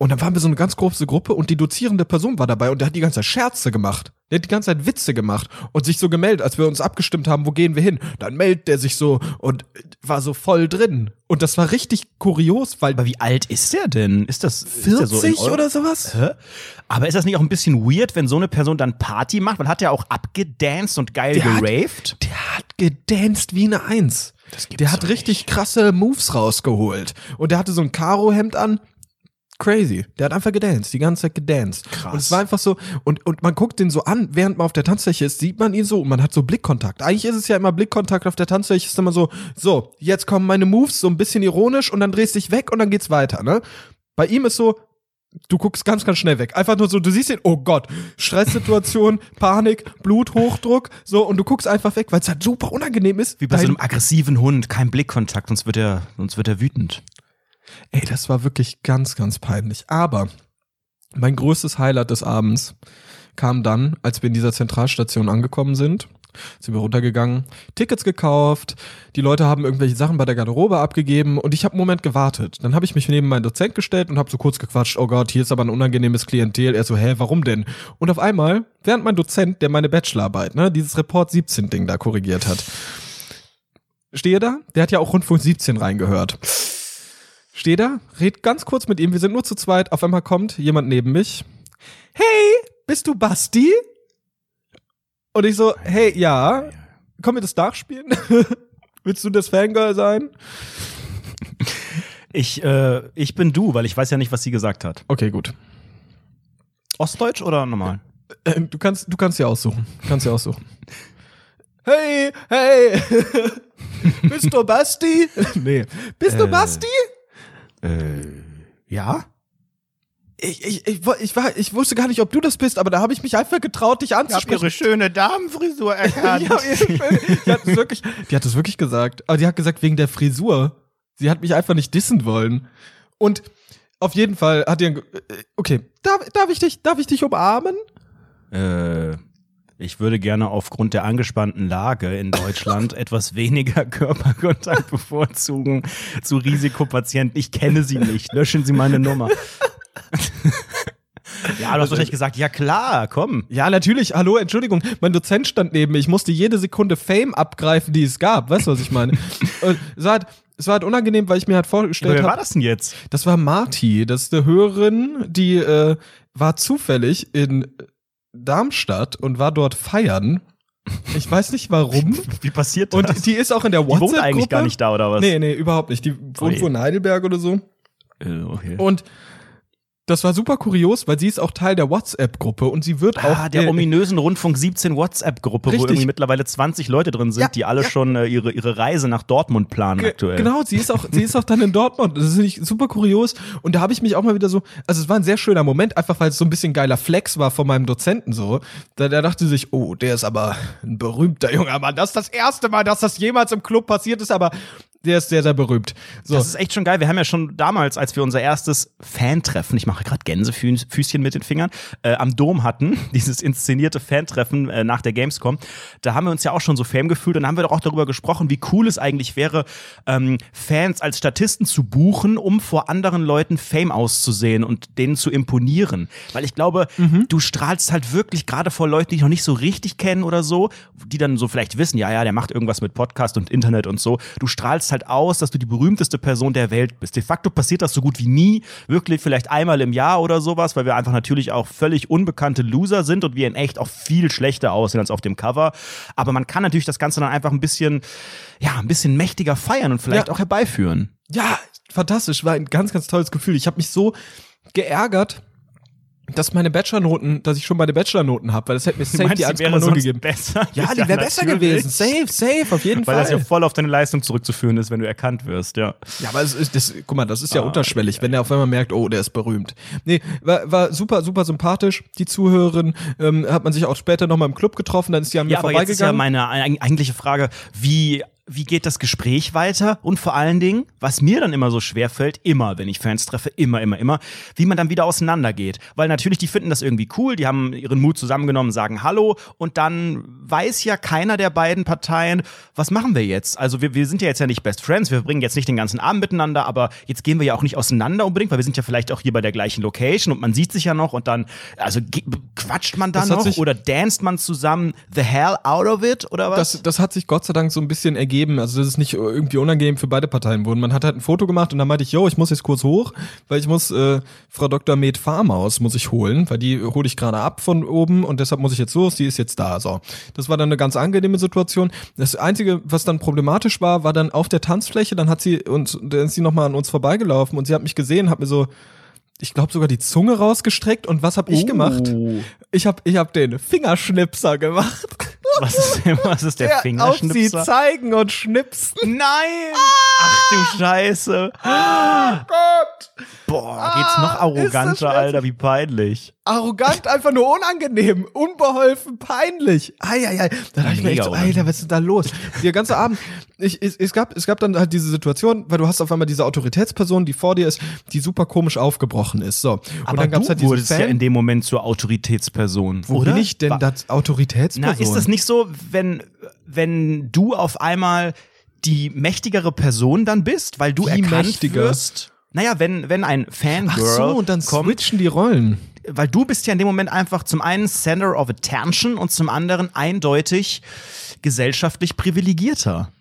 und dann waren wir so eine ganz große Gruppe und die dozierende Person war dabei und der hat die ganze Zeit Scherze gemacht. Der hat die ganze Zeit Witze gemacht und sich so gemeldet, als wir uns abgestimmt haben, wo gehen wir hin. Dann meldet der sich so und war so voll drin. Und das war richtig kurios, weil Aber wie alt ist der denn? Ist das ist der 40 so in Euro- oder sowas? Hä? Aber ist das nicht auch ein bisschen weird, wenn so eine Person dann Party macht? Weil hat der auch abgedanced und geil Der hat- geraved? Der hat gedanced wie eine Eins. Der hat richtig krasse Moves rausgeholt. Und der hatte so ein Karo-Hemd an. Crazy. Der hat einfach gedanced, die ganze Zeit gedanced. Krass. Und es war einfach so, und, und man guckt den so an, während man auf der Tanzfläche ist, sieht man ihn so und man hat so Blickkontakt. Eigentlich ist es ja immer Blickkontakt auf der Tanzfläche, ist immer so, so, jetzt kommen meine Moves, so ein bisschen ironisch und dann drehst dich weg und dann geht's weiter, ne? Bei ihm ist so, du guckst ganz, ganz schnell weg. Einfach nur so, du siehst ihn, oh Gott, Stresssituation, Panik, Bluthochdruck, so, und du guckst einfach weg, weil es halt super unangenehm ist. Wie bei so Dein- einem aggressiven Hund, kein Blickkontakt, sonst wird er, sonst wird er wütend. Ey, das war wirklich ganz, ganz peinlich. Aber mein größtes Highlight des Abends kam dann, als wir in dieser Zentralstation angekommen sind. Sind wir runtergegangen, Tickets gekauft, die Leute haben irgendwelche Sachen bei der Garderobe abgegeben und ich habe einen Moment gewartet. Dann habe ich mich neben meinen Dozent gestellt und habe so kurz gequatscht, oh Gott, hier ist aber ein unangenehmes Klientel. Er so, hä, warum denn? Und auf einmal, während mein Dozent, der meine Bachelorarbeit, ne, dieses Report 17 Ding da korrigiert hat, stehe da, der hat ja auch Rundfunk 17 reingehört. Stehe da, red ganz kurz mit ihm, wir sind nur zu zweit, auf einmal kommt jemand neben mich. Hey, bist du Basti? Und ich so, hey, ja, komm wir das nachspielen? Willst du das Fangirl sein? Ich, äh, ich bin du, weil ich weiß ja nicht, was sie gesagt hat. Okay, gut. Ostdeutsch oder normal? Ähm, du kannst, du kannst ja aussuchen. Du kannst ja aussuchen. Hey, hey, bist du Basti? nee, bist du Äh. Basti? Ja? Ich, ich, ich, ich, war, ich wusste gar nicht, ob du das bist, aber da habe ich mich einfach getraut, dich anzusprechen. schöne Damenfrisur ja, ihre schöne- die, hat wirklich, die hat es wirklich gesagt. Aber die hat gesagt, wegen der Frisur. Sie hat mich einfach nicht dissen wollen. Und auf jeden Fall hat ihr, okay, darf, darf ich dich, darf ich dich umarmen? Äh, ich würde gerne aufgrund der angespannten Lage in Deutschland etwas weniger Körperkontakt bevorzugen zu Risikopatienten. Ich kenne sie nicht. Löschen Sie meine Nummer. ja, du hast wahrscheinlich gesagt, ja klar, komm. Ja, natürlich. Hallo, Entschuldigung. Mein Dozent stand neben mir. Ich musste jede Sekunde Fame abgreifen, die es gab. Weißt du, was ich meine? Und es war halt, es war halt unangenehm, weil ich mir halt vorgestellt Wer war habe. das denn jetzt? Das war Marti. Das ist eine Hörerin, die äh, war zufällig in Darmstadt und war dort feiern. Ich weiß nicht warum. Wie passiert das? Und die ist auch in der die wohnt WhatsApp-Gruppe. eigentlich gar nicht da, oder was? Nee, nee, überhaupt nicht. Die wohnt Ui. wohl in Heidelberg oder so. Äh, okay. Und das war super kurios, weil sie ist auch Teil der WhatsApp-Gruppe und sie wird auch Ah, der äh, ominösen Rundfunk 17 WhatsApp-Gruppe, wo irgendwie mittlerweile 20 Leute drin sind, Ja, die alle schon äh, ihre, ihre Reise nach Dortmund planen Ge- aktuell. Genau, sie ist auch, sie ist auch dann in Dortmund. Das finde ich super kurios. Und da habe ich mich auch mal wieder so, also es war ein sehr schöner Moment, einfach weil es so ein bisschen geiler Flex war von meinem Dozenten so. Da, der dachte sich, oh, der ist aber ein berühmter junger Mann. Das ist das erste Mal, dass das jemals im Club passiert ist, aber der ist sehr, sehr berühmt. So. Das ist echt schon geil. Wir haben ja schon damals, als wir unser erstes Fan-Treffen, ich mache gerade Gänsefüßchen mit den Fingern, äh, am Dom hatten, dieses inszenierte Fan-Treffen äh, nach der Gamescom, da haben wir uns ja auch schon so Fame gefühlt und haben wir doch auch darüber gesprochen, wie cool es eigentlich wäre, ähm, Fans als Statisten zu buchen, um vor anderen Leuten Fame auszusehen und denen zu imponieren. Weil ich glaube, du strahlst halt wirklich gerade vor Leuten, die dich noch nicht so richtig kennen oder so, die dann so vielleicht wissen, ja, ja, der macht irgendwas mit Podcast und Internet und so. Du strahlst halt aus, dass du die berühmteste Person der Welt bist. De facto passiert das so gut wie nie, wirklich vielleicht einmal im Jahr oder sowas, weil wir einfach natürlich auch völlig unbekannte Loser sind und wir in echt auch viel schlechter aussehen als auf dem Cover. Aber man kann natürlich das Ganze dann einfach ein bisschen, ja, ein bisschen mächtiger feiern und vielleicht Ja. auch herbeiführen. Ja, fantastisch. War ein ganz, ganz tolles Gefühl. Ich habe mich so geärgert, dass meine Bachelornoten, dass ich schon meine Bachelornoten habe, weil das hätte mir safe die 1,0 gegeben. besser? Ja, die wäre besser gewesen. Safe, safe, auf jeden Weil Fall. das ja voll auf deine Leistung zurückzuführen ist, wenn du erkannt wirst, ja. Ja, aber es ist, das, guck mal, das ist ja Ah, unterschwellig, wenn er auf einmal merkt, oh, der ist berühmt. Nee, war, war super, super sympathisch. Die Zuhörerin ähm, hat man sich auch später nochmal im Club getroffen, dann ist die an mir Ja, aber jetzt ist ja vorbeigegangen. meine eig- eigentliche Frage, wie, wie geht das Gespräch weiter? Und vor allen Dingen, was mir dann immer so schwer fällt, immer, wenn ich Fans treffe, immer, immer, immer, wie man dann wieder auseinandergeht. Weil natürlich, die finden das irgendwie cool, die haben ihren Mut zusammengenommen, sagen Hallo und dann weiß ja keiner der beiden Parteien, was machen wir jetzt? Also wir, wir sind ja jetzt ja nicht Best Friends, wir verbringen jetzt nicht den ganzen Abend miteinander, aber jetzt gehen wir ja auch nicht auseinander unbedingt, weil wir sind ja vielleicht auch hier bei der gleichen Location und man sieht sich ja noch und dann, also quatscht man dann noch oder danced man zusammen the hell out of it oder was? das, das hat sich Gott sei Dank so ein bisschen ergeben. Also, das ist nicht irgendwie unangenehm für beide Parteien wurden. Man hat halt ein Foto gemacht und dann meinte ich, yo, ich muss jetzt kurz hoch, weil ich muss äh, Frau Dr. Med Farmaus muss ich holen, weil die hole ich gerade ab von oben und deshalb muss ich jetzt los, die ist jetzt da. So. Das war dann eine ganz angenehme Situation. Das Einzige, was dann problematisch war, war dann auf der Tanzfläche, dann hat sie uns, dann ist sie nochmal an uns vorbeigelaufen und sie hat mich gesehen, hat mir so, ich glaube sogar die Zunge rausgestreckt und was habe ich gemacht? Oh. Ich habe ich hab den Fingerschnipser gemacht. Was ist, denn- was ist der, auf sie Fingerschnipser? zeigen und schnipsen. Nein! Ach du Scheiße. Gott! Boah, geht's noch Ah, arroganter. Alter, wie peinlich. Arrogant, einfach nur unangenehm, unbeholfen, peinlich. Eieiei. Da dachte ich mir echt so, Alter, was ist da los? Der ganze Abend, ich, es, es, gab, es gab dann halt diese Situation, weil du hast auf einmal diese Autoritätsperson, die vor dir ist, die super komisch aufgebrochen ist. So. Und Aber dann gab's halt wurdest Fan. ja in dem Moment zur Autoritätsperson, Wo oder? bin ich denn das Autoritätsperson? Na, ist das nicht so, wenn, wenn du auf einmal die mächtigere Person dann bist, weil du Wie erkannt mächtiger? wirst? Naja, wenn, wenn ein Fangirl Ach so, und dann kommt, switchen die Rollen. Weil du bist ja in dem Moment einfach zum einen Center of Attention und zum anderen eindeutig gesellschaftlich privilegierter.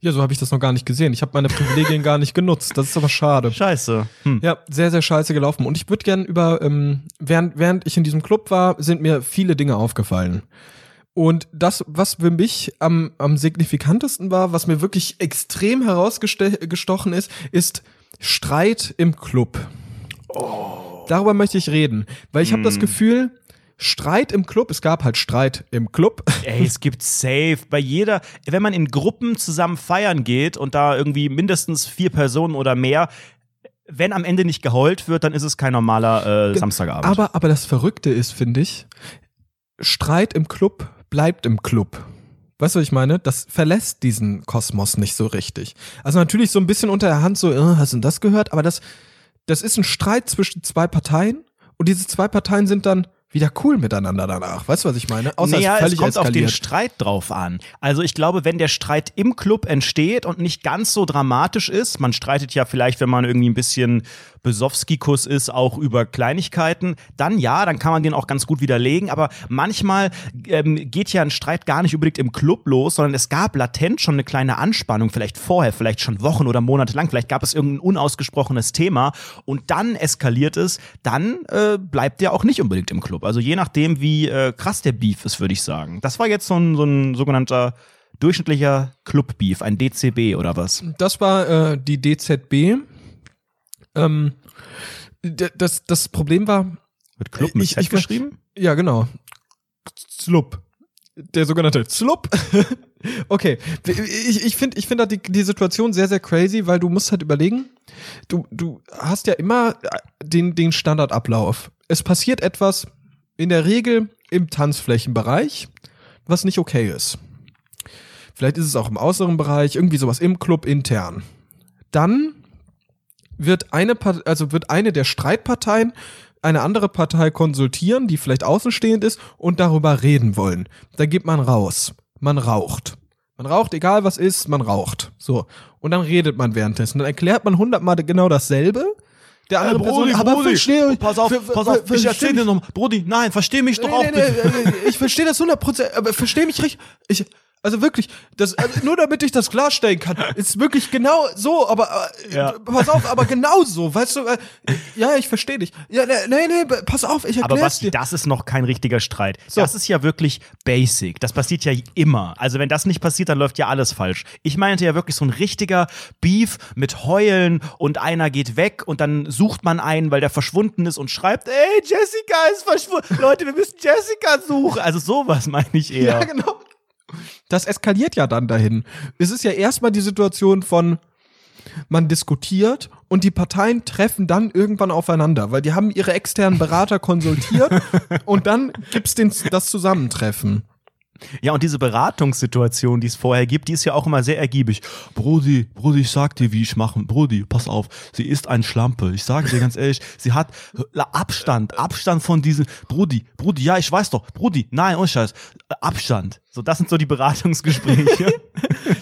Ja, so habe ich das noch gar nicht gesehen. Ich habe meine Privilegien gar nicht genutzt. Das ist aber schade. Scheiße. Hm. Ja, sehr, sehr scheiße gelaufen. Und ich würde gern über, ähm, während, während ich in diesem Club war, sind mir viele Dinge aufgefallen. Und das, was für mich am, am signifikantesten war, was mir wirklich extrem herausgestochen ist, ist Streit im Club. Darüber möchte ich reden, weil ich habe das Gefühl, Streit im Club, es gab halt Streit im Club. Ey, es gibt safe bei jeder, wenn man in Gruppen zusammen feiern geht und da irgendwie mindestens vier Personen oder mehr, wenn am Ende nicht geheult wird, dann ist es kein normaler äh, Samstagabend. Aber, aber das Verrückte ist, finde ich, Streit im Club bleibt im Club. Weißt du, was ich meine? Das verlässt diesen Kosmos nicht so richtig. Also natürlich so ein bisschen unter der Hand so, äh, hast du das gehört? Aber das, das ist ein Streit zwischen zwei Parteien und diese zwei Parteien sind dann wieder cool miteinander danach. Weißt du, was ich meine? Außer naja, es es kommt auf den eskaliert. Streit drauf an. Also ich glaube, wenn der Streit im Club entsteht und nicht ganz so dramatisch ist, man streitet ja vielleicht, wenn man irgendwie ein bisschen Besowski-Kuss ist, auch über Kleinigkeiten, dann ja, dann kann man den auch ganz gut widerlegen. Aber manchmal ähm, geht ja ein Streit gar nicht unbedingt im Club los, sondern es gab latent schon eine kleine Anspannung, vielleicht vorher, vielleicht schon Wochen oder Monate lang, vielleicht gab es irgendein unausgesprochenes Thema und dann eskaliert es, dann äh, bleibt der auch nicht unbedingt im Club. Also je nachdem, wie äh, krass der Beef ist, würde ich sagen. Das war jetzt so ein, so ein sogenannter durchschnittlicher Club-Beef, ein DCB oder was? Das war äh, die DZB. Ähm, das, das Problem war, Mit Club mit Ich- ich- geschrieben? ja genau, Slup. Der sogenannte Slup. okay, ich, ich finde ich find da die, die Situation sehr, sehr crazy, weil du musst halt überlegen, du, du hast ja immer den, den Standardablauf. Es passiert etwas in der Regel im Tanzflächenbereich, was nicht okay ist. Vielleicht ist es auch im äußeren Bereich, irgendwie sowas im Club intern. Dann wird eine, Part- also wird eine der Streitparteien eine andere Partei konsultieren, die vielleicht außenstehend ist und darüber reden wollen. Dann geht man raus. Man raucht. Man raucht, egal was ist, man raucht. So. Und dann redet man währenddessen. Dann erklärt man hundertmal genau dasselbe. Der andere Person, aber verstehe pass auf, pass auf, ich versteh erzähl dir mich- noch, Brudi, nein, versteh mich doch Nee, auch nee, bitte. nee, äh, ich verstehe das 100%, aber verstehe mich richtig. Ich, also wirklich, das, also nur damit ich das klarstellen kann, ist wirklich genau so, aber äh, Ja. pass auf, aber genau so, weißt du, äh, ja, ich verstehe dich. Ja, nee, nee, nee, pass auf, ich Aber erklär's dir. das ist noch kein richtiger Streit. Das ist ja wirklich basic. Das passiert ja immer. Also wenn das nicht passiert, dann läuft ja alles falsch. Ich meinte ja wirklich so ein richtiger Beef mit Heulen und einer geht weg und dann sucht man einen, weil der verschwunden ist und schreibt, ey, Jessica ist verschwunden. Leute, wir müssen Jessica suchen. Also sowas meine ich eher. Ja, genau. Das eskaliert ja dann dahin. Es ist ja erstmal die Situation von, man diskutiert und die Parteien treffen dann irgendwann aufeinander, weil die haben ihre externen Berater konsultiert und dann gibt's den, das Zusammentreffen. Ja, und diese Beratungssituation, die es vorher gibt, die ist ja auch immer sehr ergiebig. Brudi, Brudi, ich sag dir, wie ich machen. Brudi, pass auf, sie ist ein Schlampe. Ich sage dir ganz ehrlich, sie hat Abstand, Abstand von diesen. Brudi, Brudi, ja, ich weiß doch. Brudi, nein, ohne Scheiß. Abstand. So, das sind so die Beratungsgespräche.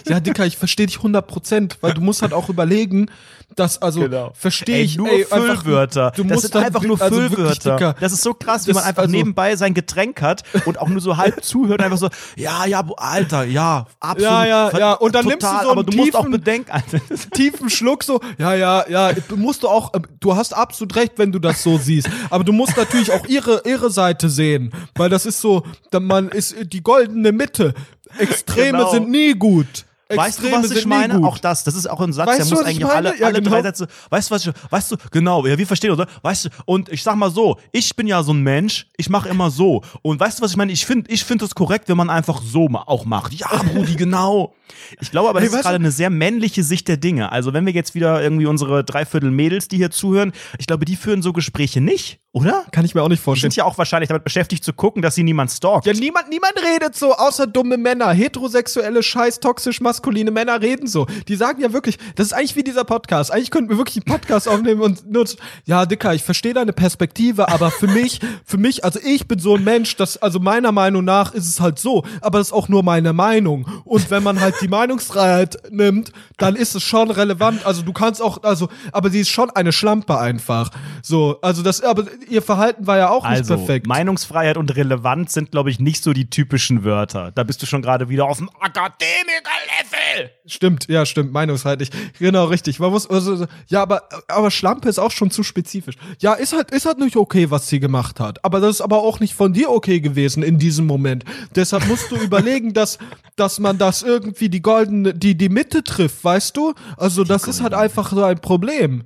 Ja, Dicker, ich verstehe dich 100 Prozent, weil du musst halt auch überlegen, dass, also, verstehe Ey, ich, nur ey, einfach- Füllwörter. Du das musst sind dann einfach nur also wirklich, Füllwörter. Das ist so krass, wie das- man einfach also- nebenbei sein Getränk hat und auch nur so halb zuhört und einfach so, ja, ja, Alter, ja, absolut. Ja, ja, ja. Und dann nimmst du so einen aber du musst auch tiefen- bedenken, Alter. tiefen Schluck so, ja, ja, ja, du musst du auch, äh, du hast absolut recht, wenn du das so siehst, aber du musst natürlich auch ihre, ihre Seite sehen, weil das ist so, man ist die goldene Mitte. Extreme Genau. sind nie gut. Weißt du, was ich meine? Auch das, das ist auch ein Satz, Weißt der muss eigentlich alle, Ja, alle drei genau. Sätze. Weißt du, was ich, weißt du, genau, ja, wir verstehen, oder? Weißt du, und ich sag mal so, ich bin ja so ein Mensch, ich mache immer so. Und weißt du, was ich meine? Ich finde, ich finde es korrekt, wenn man einfach so auch macht. Ja, Brudi, genau. Ich glaube aber, das Ey, ist gerade eine sehr männliche Sicht der Dinge. Also, wenn wir jetzt wieder irgendwie unsere Dreiviertel Mädels, die hier zuhören, ich glaube, die führen so Gespräche nicht, oder? Kann ich mir auch nicht Die vorstellen. sind ja auch wahrscheinlich damit beschäftigt zu gucken, dass sie niemand stalkt. Ja, niemand, niemand redet so, außer dumme Männer. Heterosexuelle, scheiß toxisch maskuline Männer reden so. Die sagen ja wirklich, das ist eigentlich wie dieser Podcast. Eigentlich könnten wir wirklich einen Podcast aufnehmen und nur, ja, Dicker, ich verstehe deine Perspektive, aber für mich, für mich, also ich bin so ein Mensch, das, also meiner Meinung nach ist es halt so, aber das ist auch nur meine Meinung. Und wenn man halt die Meinungsfreiheit nimmt, dann ist es schon relevant. Also du kannst auch, also, aber sie ist schon eine Schlampe einfach. So, also das, aber ihr Verhalten war ja auch nicht Also, perfekt. Meinungsfreiheit und Relevanz sind, glaube ich, nicht so die typischen Wörter. Da bist du schon gerade wieder auf dem Akademiker-Level. Stimmt, ja, stimmt, meinungsfreitig. Genau, richtig. Man muss, also, ja, aber, aber Schlampe ist auch schon zu spezifisch. Ja, ist halt, ist halt nicht okay, was sie gemacht hat. Aber das ist aber auch nicht von dir okay gewesen in diesem Moment. Deshalb musst du überlegen, dass, dass man das irgendwie die goldene, die, die Mitte trifft, weißt du? Also, das ist halt einfach so ein Problem.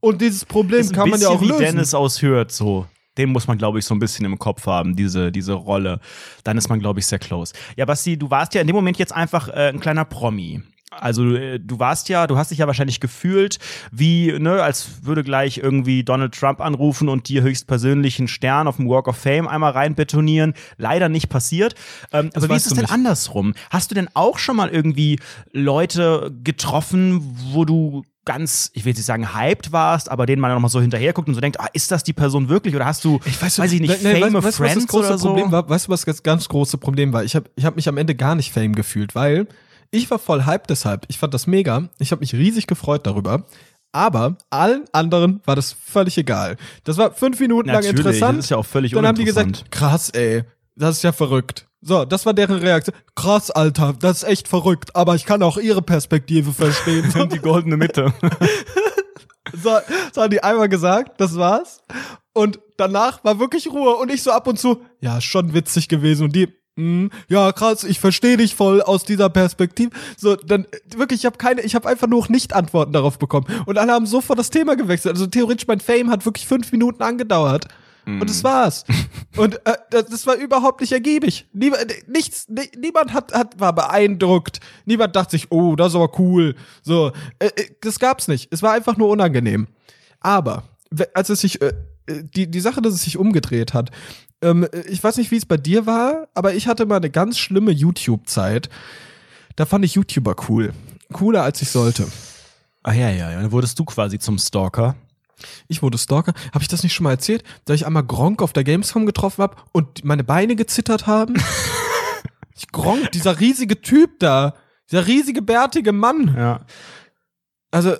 Und dieses Problem kann man ja auch wie lösen. Dennis aus Hürth, so. Den muss man, glaube ich, so ein bisschen im Kopf haben, diese, diese Rolle. Dann ist man, glaube ich, sehr close. Ja, Basti, du warst ja in dem Moment jetzt einfach äh, ein kleiner Promi. Also äh, du warst ja, du hast dich ja wahrscheinlich gefühlt, wie, ne, als würde gleich irgendwie Donald Trump anrufen und dir höchstpersönlichen Stern auf dem Walk of Fame einmal reinbetonieren. Leider nicht passiert. Ähm, aber wie ist es denn nicht. andersrum? Hast du denn auch schon mal irgendwie Leute getroffen, wo du ganz, ich will jetzt nicht sagen hyped warst, aber denen man noch mal so hinterher guckt und so denkt, ah, ist das die Person wirklich? Oder hast du, Ich weiß, weiß ich nicht, nee, Fame weißt, du, was Friends das große oder so? Problem war? Weißt du, was das ganz große Problem war? Ich habe ich hab mich am Ende gar nicht Fame gefühlt, weil ich war voll hyped deshalb. Ich fand das mega. Ich habe mich riesig gefreut darüber. Aber allen anderen war das völlig egal. Das war fünf Minuten lang Natürlich, interessant. das ist ja auch völlig Dann haben die gesagt, krass, ey, das ist ja verrückt. So, das war deren Reaktion. Krass, Alter, das ist echt verrückt. Aber ich kann auch ihre Perspektive verstehen. Die goldene Mitte. so, so haben die einmal gesagt, das war's. Und danach war wirklich Ruhe und ich so ab und zu, ja, schon witzig gewesen und die, mm, ja, krass, ich verstehe dich voll aus dieser Perspektive. So, dann äh, wirklich, ich habe keine, ich habe einfach nur noch nicht Antworten darauf bekommen und alle haben sofort das Thema gewechselt. Also theoretisch mein Fame hat wirklich fünf Minuten angedauert. Und das war's. Und äh, das, das war überhaupt nicht ergiebig. Niemand, nichts, ni- niemand hat, hat, war beeindruckt. Niemand dachte sich, oh, das ist aber cool. So, äh, äh, das gab's nicht. Es war einfach nur unangenehm. Aber als es sich, äh, äh, die, die Sache, dass es sich umgedreht hat, ähm, äh, ich weiß nicht, wie es bei dir war, aber ich hatte mal eine ganz schlimme YouTube-Zeit. Da fand ich YouTuber cool. Cooler, als ich sollte. Ah ja, ja, ja. Dann wurdest du quasi zum Stalker. Ich wurde Stalker. Habe ich das nicht schon mal erzählt? Da ich einmal Gronk auf der Gamescom getroffen habe und meine Beine gezittert haben? ich Gronk, dieser riesige Typ da. Dieser riesige, bärtige Mann. Ja. Also, äh,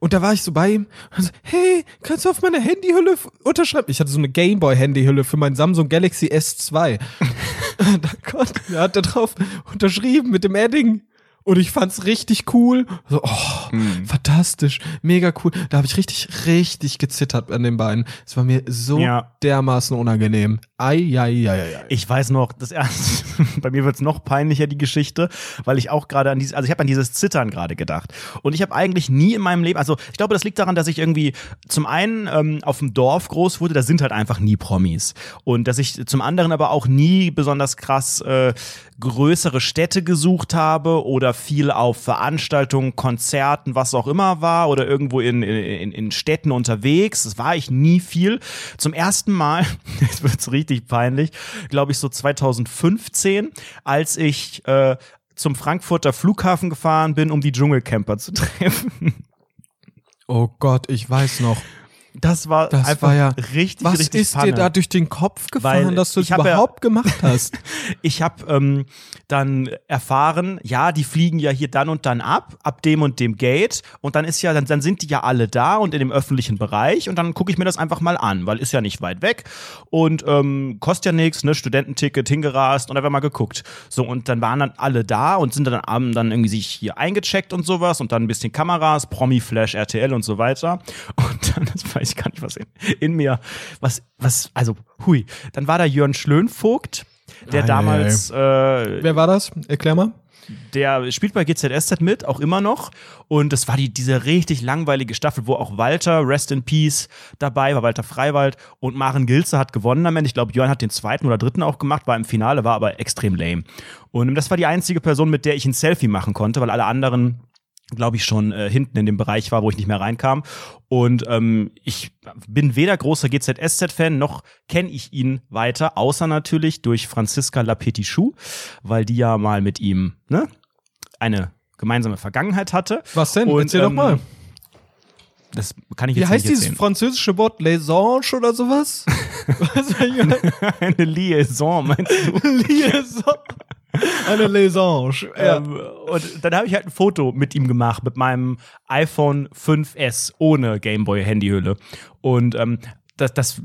und da war ich so bei ihm und so, hey, kannst du auf meine Handyhülle unterschreiben? Ich hatte so eine Gameboy-Handyhülle für mein Samsung Galaxy S2. da, Gott, da hat er drauf unterschrieben mit dem Edding. Und ich fand's richtig cool. So, oh, Hm. fantastisch, mega cool. Da habe ich richtig, richtig gezittert an den Beinen. Es war mir so Ja. dermaßen unangenehm. Ei, ei, ei, ei, ei. Ich weiß noch, das erste, bei mir wird's noch peinlicher, die Geschichte, weil ich auch gerade an dieses, also ich habe an dieses Zittern gerade gedacht. Und ich habe eigentlich nie in meinem Leben, also ich glaube, das liegt daran, dass ich irgendwie zum einen ähm, auf dem Dorf groß wurde, da sind halt einfach nie Promis. Und dass ich zum anderen aber auch nie besonders krass äh, größere Städte gesucht habe oder viel auf Veranstaltungen, Konzerten, was auch immer war oder irgendwo in, in, in Städten unterwegs. Das war ich nie viel. Zum ersten Mal, jetzt wird's richtig peinlich, glaube ich so 2015, als ich äh, zum Frankfurter Flughafen gefahren bin, um die Dschungelcamper zu treffen. Oh Gott, ich weiß noch. Das war Das einfach war ja. richtig, Was richtig ist Panne. dir da durch den Kopf gefahren, Weil dass du das hab ja- überhaupt gemacht hast? Ich habe ähm, dann erfahren, ja, die fliegen ja hier dann und dann ab, ab dem und dem Gate. Und dann ist ja, dann, dann sind die ja alle da und in dem öffentlichen Bereich. Und dann gucke ich mir das einfach mal an, weil ist ja nicht weit weg und ähm, kostet ja nichts, ne? Studententicket hingerast und einfach mal geguckt. So, und dann waren dann alle da und sind dann haben dann irgendwie sich hier eingecheckt und sowas und dann ein bisschen Kameras, Promi, Flash, RTL und so weiter. Und dann, das weiß ich gar nicht, was in, in mir, was, was, also, hui. Dann war da Jörn Schlönvogt, der Ei, ei, damals, äh, Wer war das? Erklär mal. der spielt bei GZSZ mit, auch immer noch. Und das war die, diese richtig langweilige Staffel, wo auch Walter, Rest in Peace, dabei war, Walter Freiwald. Und Maren Gilze hat gewonnen am Ende. Ich glaube, Jörn hat den zweiten oder dritten auch gemacht, war im Finale, war aber extrem lame. Und das war die einzige Person, mit der ich ein Selfie machen konnte, weil alle anderen glaube ich, schon äh, hinten in dem Bereich war, wo ich nicht mehr reinkam. Und ähm, ich bin weder großer GZSZ-Fan, noch kenne ich ihn weiter, außer natürlich durch Franziska Lapetichou, weil die ja mal mit ihm ne, eine gemeinsame Vergangenheit hatte. Was denn? Und, Erzähl doch ähm, mal. Das kann ich Wie jetzt heißt nicht dieses französische Wort? Laisange oder sowas? Was? Eine Liaison, meinst du? Liaison. Eine Laisange. Ja. Ähm, und dann habe ich halt ein Foto mit ihm gemacht, mit meinem iPhone 5S ohne Gameboy-Handyhülle. Und ähm, das, das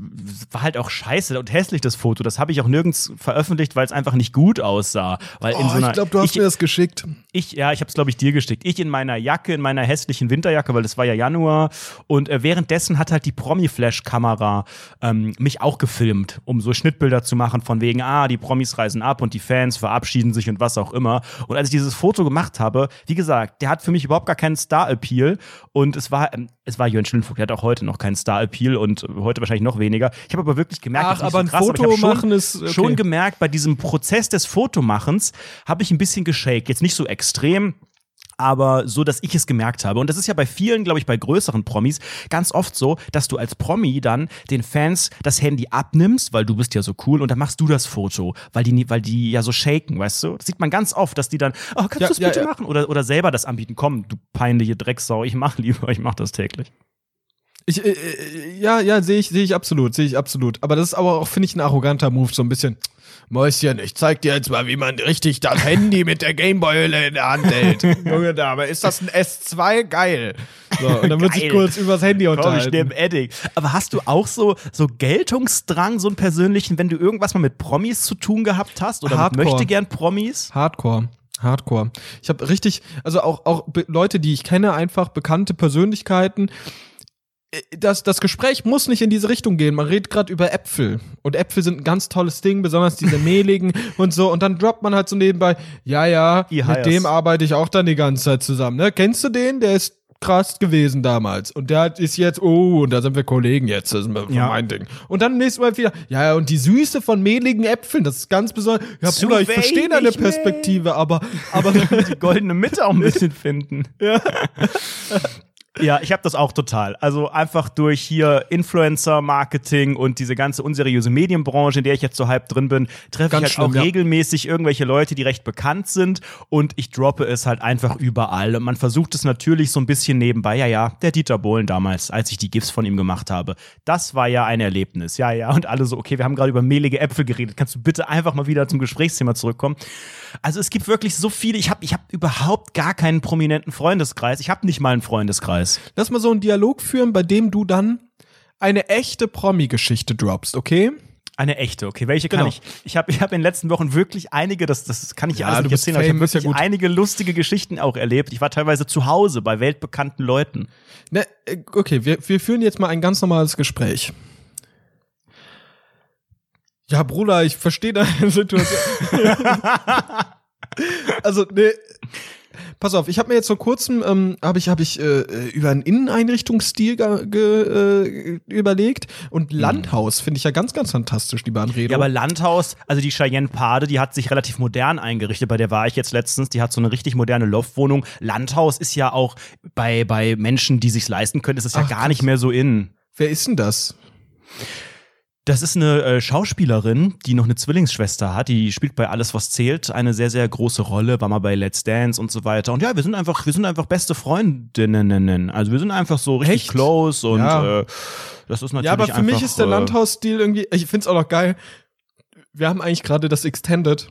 war halt auch scheiße und hässlich, das Foto. Das habe ich auch nirgends veröffentlicht, weil es einfach nicht gut aussah. Weil in oh, so einer, ich glaube, du hast ich, mir das geschickt. ich, ja, ich habe es, glaube ich, dir geschickt. Ich in meiner Jacke, in meiner hässlichen Winterjacke, weil es war ja Januar. Und äh, währenddessen hat halt die Promi-Flash-Kamera ähm, mich auch gefilmt, um so Schnittbilder zu machen von wegen, ah, die Promis reisen ab und die Fans verabschieden sich und was auch immer. Und als ich dieses Foto gemacht habe, wie gesagt, der hat für mich überhaupt gar keinen Star-Appeal. Und es war, ähm, es war Jörn Schlünfuck, der hat auch heute noch keinen Star-Appeal und heute wahrscheinlich noch weniger. Ich habe aber wirklich gemerkt, Ach, aber ein krass, Foto aber schon, machen ist okay. schon gemerkt, bei diesem Prozess des Fotomachens habe ich ein bisschen geschakt. Jetzt nicht so extrem, aber so, dass ich es gemerkt habe. Und das ist ja bei vielen, glaube ich, bei größeren Promis ganz oft so, dass du als Promi dann den Fans das Handy abnimmst, weil du bist ja so cool und dann machst du das Foto, weil die, weil die ja so shaken, weißt du? Das sieht man ganz oft, dass die dann, oh, kannst Ja, du das ja, bitte ja. machen? Oder, oder selber das anbieten. Komm, du peinliche Drecksau, ich mach lieber, ich mach das täglich. Ich, äh, äh, ja, ja, sehe ich, sehe ich absolut, sehe ich absolut. Aber das ist aber auch, finde ich, ein arroganter Move, so ein bisschen. Mäuschen, ich zeig dir jetzt mal, wie man richtig das Handy mit der Gameboy-Hülle in der Hand hält. Junge Dame, ist das ein S2? Geil. So, und dann wird sich kurz übers Handy Komm, ich unterhalten. nehme Edding. Aber hast du auch so, so Geltungsdrang, so einen persönlichen, wenn du irgendwas mal mit Promis zu tun gehabt hast? Oder Hardcore. möchte gern Promis? Hardcore. Hardcore. Ich habe richtig, also auch, auch Leute, die ich kenne, einfach bekannte Persönlichkeiten. Äh, Das, das Gespräch muss nicht in diese Richtung gehen. Man redet gerade über Äpfel. Und Äpfel sind ein ganz tolles Ding, besonders diese mehligen und so. Und dann droppt man halt so nebenbei, ja, ja, Ihr mit Hires. dem arbeite ich auch dann die ganze Zeit zusammen. Ne? Kennst du den? Der ist krass gewesen damals. Und der ist jetzt, oh, und da sind wir Kollegen jetzt. Das ist Ja. mein Ding. Und dann nächstes Mal wieder, ja, ja, und die Süße von mehligen Äpfeln, das ist ganz besonders. Ja, Zu Bruder, ich verstehe deine. Perspektive, aber, aber Die goldene Mitte auch ein bisschen finden. ja. Ja, ich habe das auch total. Also einfach durch hier Influencer-Marketing und diese ganze unseriöse Medienbranche, in der ich jetzt so halb drin bin, treffe ich halt schlimm, auch ja. regelmäßig irgendwelche Leute, die recht bekannt sind und ich droppe es halt einfach überall. Und man versucht es natürlich so ein bisschen nebenbei. Ja, ja, der Dieter Bohlen damals, als ich die GIFs von ihm gemacht habe. Das war ja ein Erlebnis. Ja, ja. Und alle so, okay, wir haben gerade über mehlige Äpfel geredet. Kannst du bitte einfach mal wieder zum Gesprächsthema zurückkommen? Also es gibt wirklich so viele. Ich habe ich hab überhaupt gar keinen prominenten Freundeskreis. Ich habe nicht mal einen Freundeskreis. Lass mal so einen Dialog führen, bei dem du dann eine echte Promi-Geschichte droppst, okay? Eine echte, okay. Welche kann Genau. ich? Ich habe ich hab in den letzten Wochen wirklich einige, das, das kann ich Ja, alles nicht erzählen, aber ich habe ja wirklich gut. einige lustige Geschichten auch erlebt. Ich war teilweise zu Hause bei weltbekannten Leuten. Ne, äh, okay, wir, wir führen jetzt mal ein ganz normales Gespräch. Ja, Bruder, ich verstehe deine Situation. also, ne, pass auf, ich habe mir jetzt vor kurzem, ähm, habe ich, hab ich äh, äh, über einen Inneneinrichtungsstil ge, ge, äh, überlegt und Landhaus finde ich ja ganz, ganz fantastisch, lieber Anredo. Ja, aber Landhaus, also die Cheyenne Pade, die hat sich relativ modern eingerichtet. Bei der war ich jetzt letztens. Die hat so eine richtig moderne Loftwohnung. Landhaus ist ja auch bei, bei Menschen, die sich's leisten können, ist es ja Ach, gar nicht mehr so in. Wer ist denn das? Das ist eine äh, Schauspielerin, die noch eine Zwillingsschwester hat. Die spielt bei Alles, was zählt eine sehr, sehr große Rolle, war mal bei Let's Dance und so weiter. Und ja, wir sind einfach, wir sind einfach beste Freundinnen. Also wir sind einfach so richtig Echt? close und Ja. äh, das ist natürlich Ja, aber für einfach, mich ist der äh, Landhausstil irgendwie, ich find's auch noch geil. Wir haben eigentlich gerade das Extended,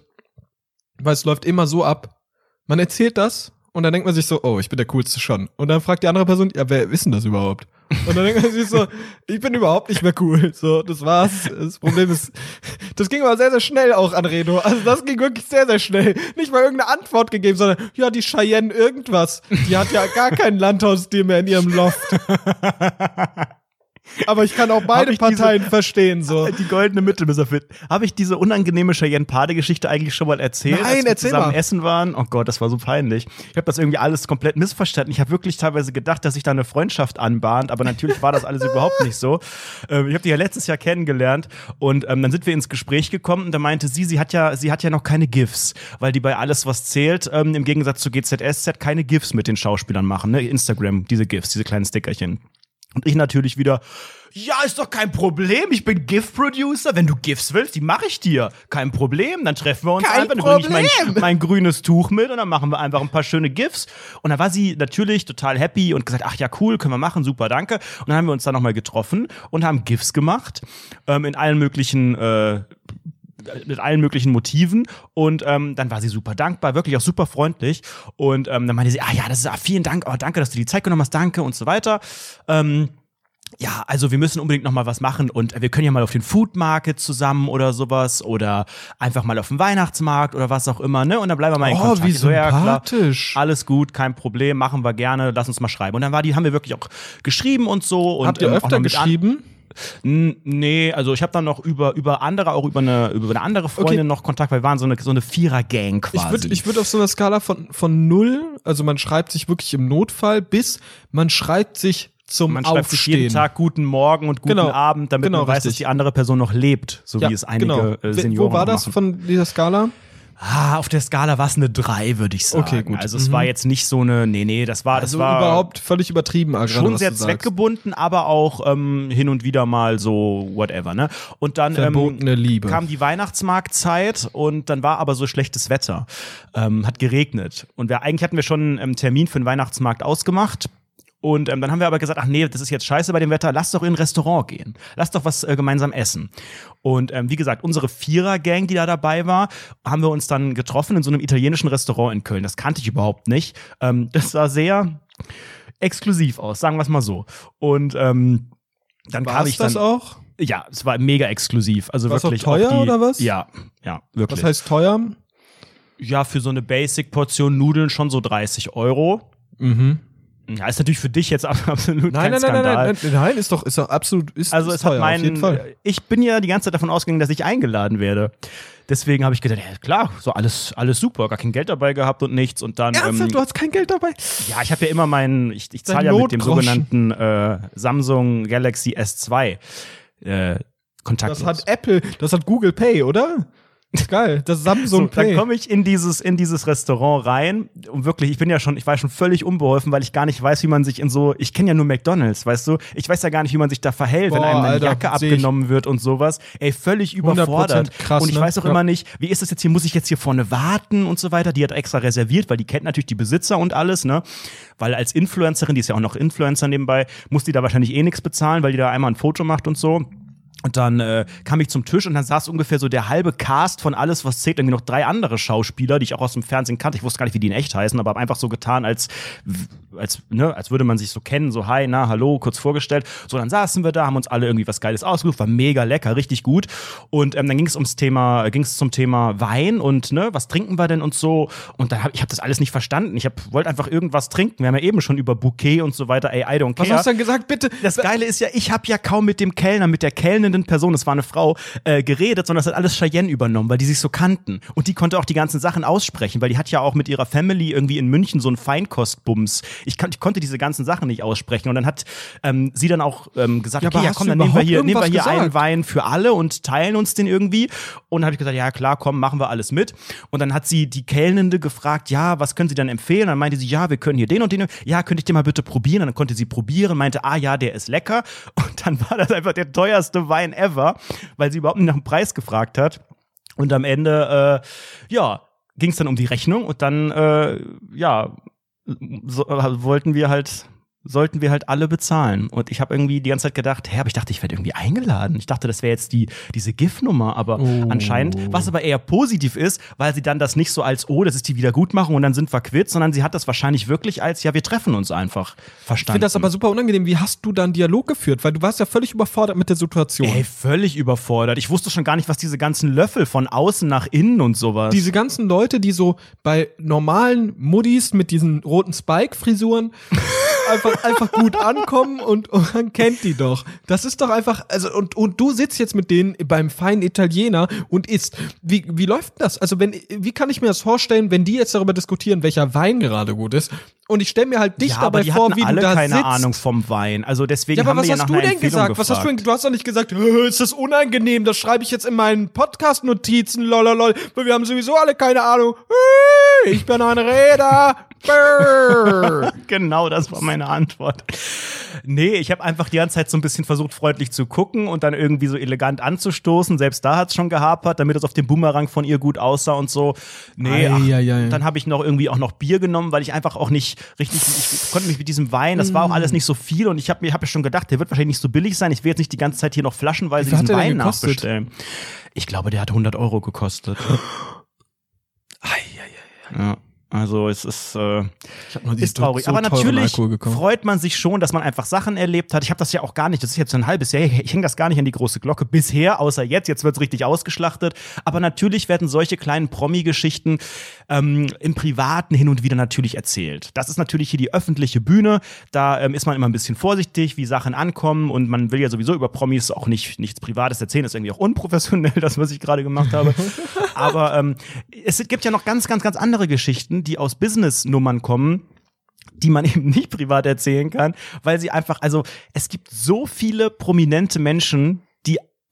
weil es läuft immer so ab. Man erzählt das und dann denkt man sich so, oh, ich bin der coolste schon. Und dann fragt die andere Person, ja, wer ist denn das überhaupt? Und dann denkt man sich so, ich bin überhaupt nicht mehr cool. So, das war's. Das Problem ist, das ging aber sehr, sehr schnell auch an Redo. Also das ging wirklich sehr, sehr schnell. Nicht mal irgendeine Antwort gegeben, sondern, ja, die Cheyenne irgendwas. Die hat ja gar keinen Landhausstil mehr in ihrem Loft. Aber ich kann auch beide ich diese- Parteien verstehen, so. Die goldene Mitte müssen wir. Habe ich diese unangenehme Cheyenne Pade-Geschichte eigentlich schon mal erzählt? Nein, als wir erzähl zusammen mal. essen waren? Oh Gott, das war so peinlich. Ich habe das irgendwie alles komplett missverstanden. Ich habe wirklich teilweise gedacht, dass sich da eine Freundschaft anbahnt, aber natürlich war das alles überhaupt nicht so. Ähm, ich habe die ja letztes Jahr kennengelernt und ähm, dann sind wir ins Gespräch gekommen und da meinte sie, sie hat ja, sie hat ja noch keine GIFs, weil die bei alles, was zählt, ähm, im Gegensatz zu GZSZ keine GIFs mit den Schauspielern machen, ne? Instagram, diese GIFs, diese kleinen Stickerchen. Und ich natürlich wieder, ja, ist doch kein Problem. Ich bin GIF-Producer. Wenn du GIFs willst, die mache ich dir. Kein Problem. Dann treffen wir uns Kein einfach. Dann bringe ich mein, mein grünes Tuch mit und dann machen wir einfach ein paar schöne GIFs. Und dann war sie natürlich total happy und gesagt, ach ja, cool, können wir machen, super, danke. Und dann haben wir uns dann nochmal getroffen und haben GIFs gemacht. Ähm, in allen möglichen, äh, mit allen möglichen Motiven und ähm, dann war sie super dankbar, wirklich auch super freundlich und ähm, dann meinte sie, ah ja, das ist ah, vielen Dank, oh, danke, dass du die Zeit genommen hast, danke und so weiter. Ähm, ja, also wir müssen unbedingt noch mal was machen und wir können ja mal auf den Food Market zusammen oder sowas oder einfach mal auf den Weihnachtsmarkt oder was auch immer, ne? Und dann bleiben wir mal in Oh, Kontakt. wie so, ja, klar, sympathisch. alles gut, kein Problem, machen wir gerne, lass uns mal schreiben. Und dann war die, haben wir wirklich auch geschrieben und so. Und, Habt ihr ähm, öfter geschrieben? Nee, also ich habe dann noch über, über andere, auch über eine, über eine andere Freundin Okay. noch Kontakt, weil wir waren so eine, so eine Vierer-Gang quasi. Ich würde ich würd auf so einer Skala von, von null, also man schreibt sich wirklich im Notfall, bis man schreibt sich zum Man schreibt Aufstehen. sich jeden Tag guten Morgen und guten Genau. Abend, damit Genau, man weiß, richtig. dass die andere Person noch lebt, so ja, wie es einige genau. äh, Wo- Senioren Wo war das machen. von dieser Skala? Ah, auf der Skala war es eine 3, würde ich sagen. Okay, gut. Also es war jetzt nicht so eine, nee, nee, das war, Also das war überhaupt völlig übertrieben, gerade, schon sehr zweckgebunden, aber auch ähm, hin und wieder mal so whatever, ne? Und dann ähm, Liebe. kam die Weihnachtsmarktzeit und dann war aber so schlechtes Wetter. Ähm, hat geregnet. Und wir, eigentlich hatten wir schon einen Termin für den Weihnachtsmarkt ausgemacht. Und ähm, dann haben wir aber gesagt, ach nee, das ist jetzt scheiße bei dem Wetter, lass doch in ein Restaurant gehen. Lass doch was äh, gemeinsam essen. Und ähm, wie gesagt, unsere Vierer-Gang, die da dabei war, haben wir uns dann getroffen in so einem italienischen Restaurant in Köln. Das kannte ich überhaupt nicht. Ähm, das sah sehr exklusiv aus, sagen wir es mal so. Und ähm, dann kam War ich dann. das auch? Ja, es war mega exklusiv. Also War's wirklich teuer die, oder was? Ja, ja, wirklich. Was heißt teuer? ja, für so eine Basic-Portion Nudeln schon so 30 Euro. Mhm. Ja, ist natürlich für dich jetzt absolut Nein, kein nein, nein, Skandal. nein, nein, nein, ist doch, ist doch absolut, ist, Also ist es teuer, hat auf jeden Fall. ich bin ja die ganze Zeit davon ausgegangen, dass ich eingeladen werde. Deswegen habe ich gedacht, ja klar, so alles, alles super, gar kein Geld dabei gehabt und nichts und dann. Ernsthaft, ähm, du hast kein Geld dabei? Ja, ich habe ja immer meinen, ich, ich zahle ja mit dem sogenannten äh, Samsung Galaxy S2 äh, kontaktlos. Das hat Apple, das hat Google Pay, oder? Geil, das so, Samsung dann Pay. komme ich in dieses, in dieses Restaurant rein und wirklich, ich bin ja schon, ich war schon völlig unbeholfen, weil ich gar nicht weiß, wie man sich in so, ich kenne ja nur McDonalds, weißt du, ich weiß ja gar nicht, wie man sich da verhält, wenn Boah, einem eine Alter, Jacke abgenommen wird und sowas. Ey, völlig überfordert. 100% krass, und ich ne? weiß auch Ja. immer nicht, wie ist das jetzt hier, muss ich jetzt hier vorne warten und so weiter? Die hat extra reserviert, weil die kennt natürlich die Besitzer und alles, ne? Weil als Influencerin, die ist ja auch noch Influencer nebenbei, muss die da wahrscheinlich eh nichts bezahlen, weil die da einmal ein Foto macht und so. Und dann äh, kam ich zum Tisch und dann saß ungefähr so der halbe Cast von alles, was zählt, irgendwie noch drei andere Schauspieler, die ich auch aus dem Fernsehen kannte. Ich wusste gar nicht, wie die in echt heißen, aber hab einfach so getan, als, als, ne, als würde man sich so kennen, so hi, na, hallo, kurz vorgestellt. So, dann saßen wir da, haben uns alle irgendwie was Geiles ausgesucht, war mega lecker, richtig gut. Und ähm, dann ging es ums Thema, ging es zum Thema Wein und ne, was trinken wir denn und so. Und dann hab ich habe das alles nicht verstanden. Ich wollte einfach irgendwas trinken. Wir haben ja eben schon über Bouquet und so weiter. Ey, I don't Was care. hast du denn gesagt, bitte? Das Geile ist ja, ich habe ja kaum mit dem Kellner, mit der kellnenden Person, es war eine Frau, äh, geredet, sondern das hat alles Cheyenne übernommen, weil die sich so kannten. Und die konnte auch die ganzen Sachen aussprechen, weil die hat ja auch mit ihrer Family irgendwie in München so einen Feinkostbums. Ich, kann, ich konnte diese ganzen Sachen nicht aussprechen. Und dann hat ähm, sie dann auch ähm, gesagt, Ja, okay, ja komm, dann nehmen wir hier, nehmen wir hier einen? Wein für alle und teilen uns den irgendwie. Und dann habe ich gesagt, ja klar, komm, machen wir alles mit. Und dann hat sie die Kellnende gefragt, ja, was können Sie dann empfehlen? dann meinte sie, ja, wir können hier den und den. Ja, könnte ich den mal bitte probieren? Und dann konnte sie probieren, meinte, ah ja, der ist lecker. Und dann war das einfach der teuerste Wein ever, weil sie überhaupt nicht nach dem Preis gefragt hat. Und am Ende, äh, ja, ging es dann um die Rechnung und dann, äh, ja, so, äh, wollten wir halt sollten wir halt alle bezahlen. Und ich habe irgendwie die ganze Zeit gedacht, hä, aber ich dachte, ich werde irgendwie eingeladen. Ich dachte, das wäre jetzt die, diese GIF-Nummer, aber Oh. anscheinend, was aber eher positiv ist, weil sie dann das nicht so als, oh, das ist die Wiedergutmachung und dann sind wir quitt, sondern sie hat das wahrscheinlich wirklich als, ja, wir treffen uns einfach Ich verstanden. finde das aber super unangenehm. Wie hast du da einen Dialog geführt? Weil du warst ja völlig überfordert mit der Situation. Ey, völlig überfordert. Ich wusste schon gar nicht, was diese ganzen Löffel von außen nach innen und sowas. Diese ganzen Leute, die so bei normalen Muddis mit diesen roten Spike-Frisuren einfach, einfach gut ankommen und, und man kennt die doch. Das ist doch einfach, also, und, und du sitzt jetzt mit denen beim feinen Italiener und isst. Wie, wie läuft das? Also, wenn, wie kann ich mir das vorstellen, wenn die jetzt darüber diskutieren, welcher Wein gerade gut ist? Und ich stelle mir halt dich ja, aber dabei die vor, wie alle du da keine sitzt. Ahnung vom Wein. Also deswegen Ja, aber haben was wir ja hast nach du denn gesagt? Was hast du, denn- du hast doch nicht gesagt, "Äh, ist das unangenehm, das schreibe ich jetzt in meinen Podcast-Notizen, lololol, weil wir haben sowieso alle keine Ahnung. Äh, Ich bin ein Räder. Genau, das war meine Antwort. Nee, ich habe einfach die ganze Zeit so ein bisschen versucht, freundlich zu gucken und dann irgendwie so elegant anzustoßen. Selbst da hat's schon gehapert, damit es auf dem Boomerang von ihr gut aussah und so. Nee, ach, Ei, ei, ei. dann habe ich noch irgendwie auch noch Bier genommen, weil ich einfach auch nicht richtig, ich konnte mich mit diesem Wein, das war auch alles nicht so viel und ich habe mir hab schon gedacht, der wird wahrscheinlich nicht so billig sein. Ich will jetzt nicht die ganze Zeit hier noch flaschenweise diesen hat Wein nachbestellen. Ich glaube, der hat 100 Euro gekostet. Ja, also es ist äh, ist traurig. Aber natürlich freut man sich schon, dass man einfach Sachen erlebt hat. Ich habe das ja auch gar nicht. Das ist jetzt ein halbes Jahr. Ich hänge das gar nicht an die große Glocke bisher, außer jetzt. Jetzt wird's richtig ausgeschlachtet. Aber natürlich werden solche kleinen Promi-Geschichten ähm, im Privaten hin und wieder natürlich erzählt. Das ist natürlich hier die öffentliche Bühne. Da ähm, ist man immer ein bisschen vorsichtig, wie Sachen ankommen. Und man will ja sowieso über Promis auch nicht nichts Privates erzählen. Das ist irgendwie auch unprofessionell, das, was ich gerade gemacht habe. Aber ähm, es gibt ja noch ganz, ganz, ganz andere Geschichten, die aus Business-Nummern kommen die man eben nicht privat erzählen kann, weil sie einfach, also es gibt so viele prominente Menschen,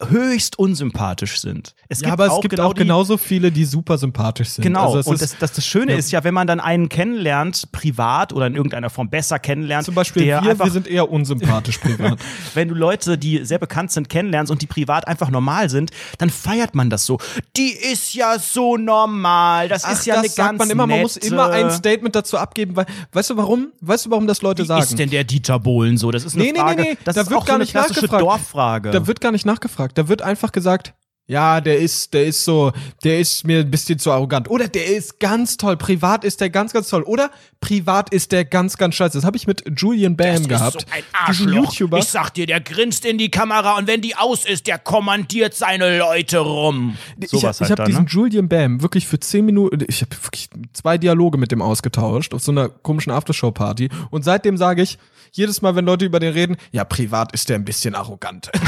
höchst unsympathisch sind. Es ja, aber es gibt genau auch genauso viele, die super sympathisch sind. Genau, Also und das, das, das Schöne ja. ist ja, wenn man dann einen kennenlernt, privat oder in irgendeiner Form besser kennenlernt, zum Beispiel der wir, einfach, wir sind eher unsympathisch privat. wenn du Leute, die sehr bekannt sind, kennenlernst und die privat einfach normal sind, dann feiert man das so. Die ist ja so normal, das ist ja das eine sagt ganz man immer, man muss nette- immer ein Statement dazu abgeben, weil, weißt du warum? Weißt du, warum das Leute Wie sagen? ist denn der Dieter Bohlen so? Das ist eine Nee, nee, Frage. nee, nee, Das da ist wird auch gar so eine nicht klassische nachgefragt. Dorffrage. Da wird gar nicht nachgefragt. Da wird einfach gesagt, ja, der ist, der ist so, der ist mir ein bisschen zu arrogant. Oder der ist ganz toll. Privat ist der ganz, ganz toll. Oder privat ist der ganz, ganz scheiße. Das habe ich mit Julian Bam gehabt. diesen YouTuber. Ich sag dir, der grinst in die Kamera und wenn die aus ist, der kommandiert seine Leute rum. Sowas ich halt ich habe dann, diesen ne? Julian Bam wirklich für zehn Minuten, ich habe wirklich zwei Dialoge mit dem ausgetauscht auf so einer komischen Aftershow-Party. Und seitdem sage ich, jedes Mal, wenn Leute über den reden, ja, privat ist der ein bisschen arrogant.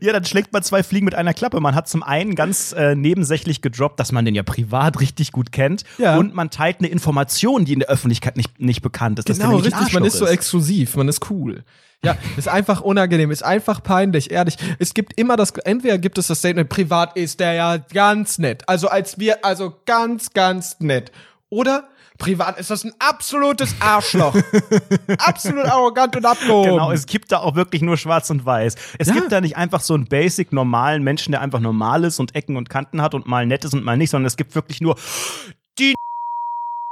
Ja, dann schlägt man zwei Fliegen mit einer Klappe. Man hat zum einen ganz äh, nebensächlich gedroppt, dass man den ja privat richtig gut kennt. Ja. Und man teilt eine Information, die in der Öffentlichkeit nicht, nicht bekannt ist. Genau, richtig. Man ist so Arschloch exklusiv, man ist cool. Ja, ist einfach unangenehm, ist einfach peinlich, ehrlich. Es gibt immer das, entweder gibt es das Statement, privat ist der ja ganz nett. Also als wir, also ganz, ganz nett. Oder privat ist das ein absolutes Arschloch. Absolut arrogant und abgehoben. Genau, es gibt da auch wirklich nur schwarz und weiß. Es Ja. gibt da nicht einfach so einen basic normalen Menschen, der einfach normal ist und Ecken und Kanten hat und mal nett ist und mal nicht, sondern es gibt wirklich nur die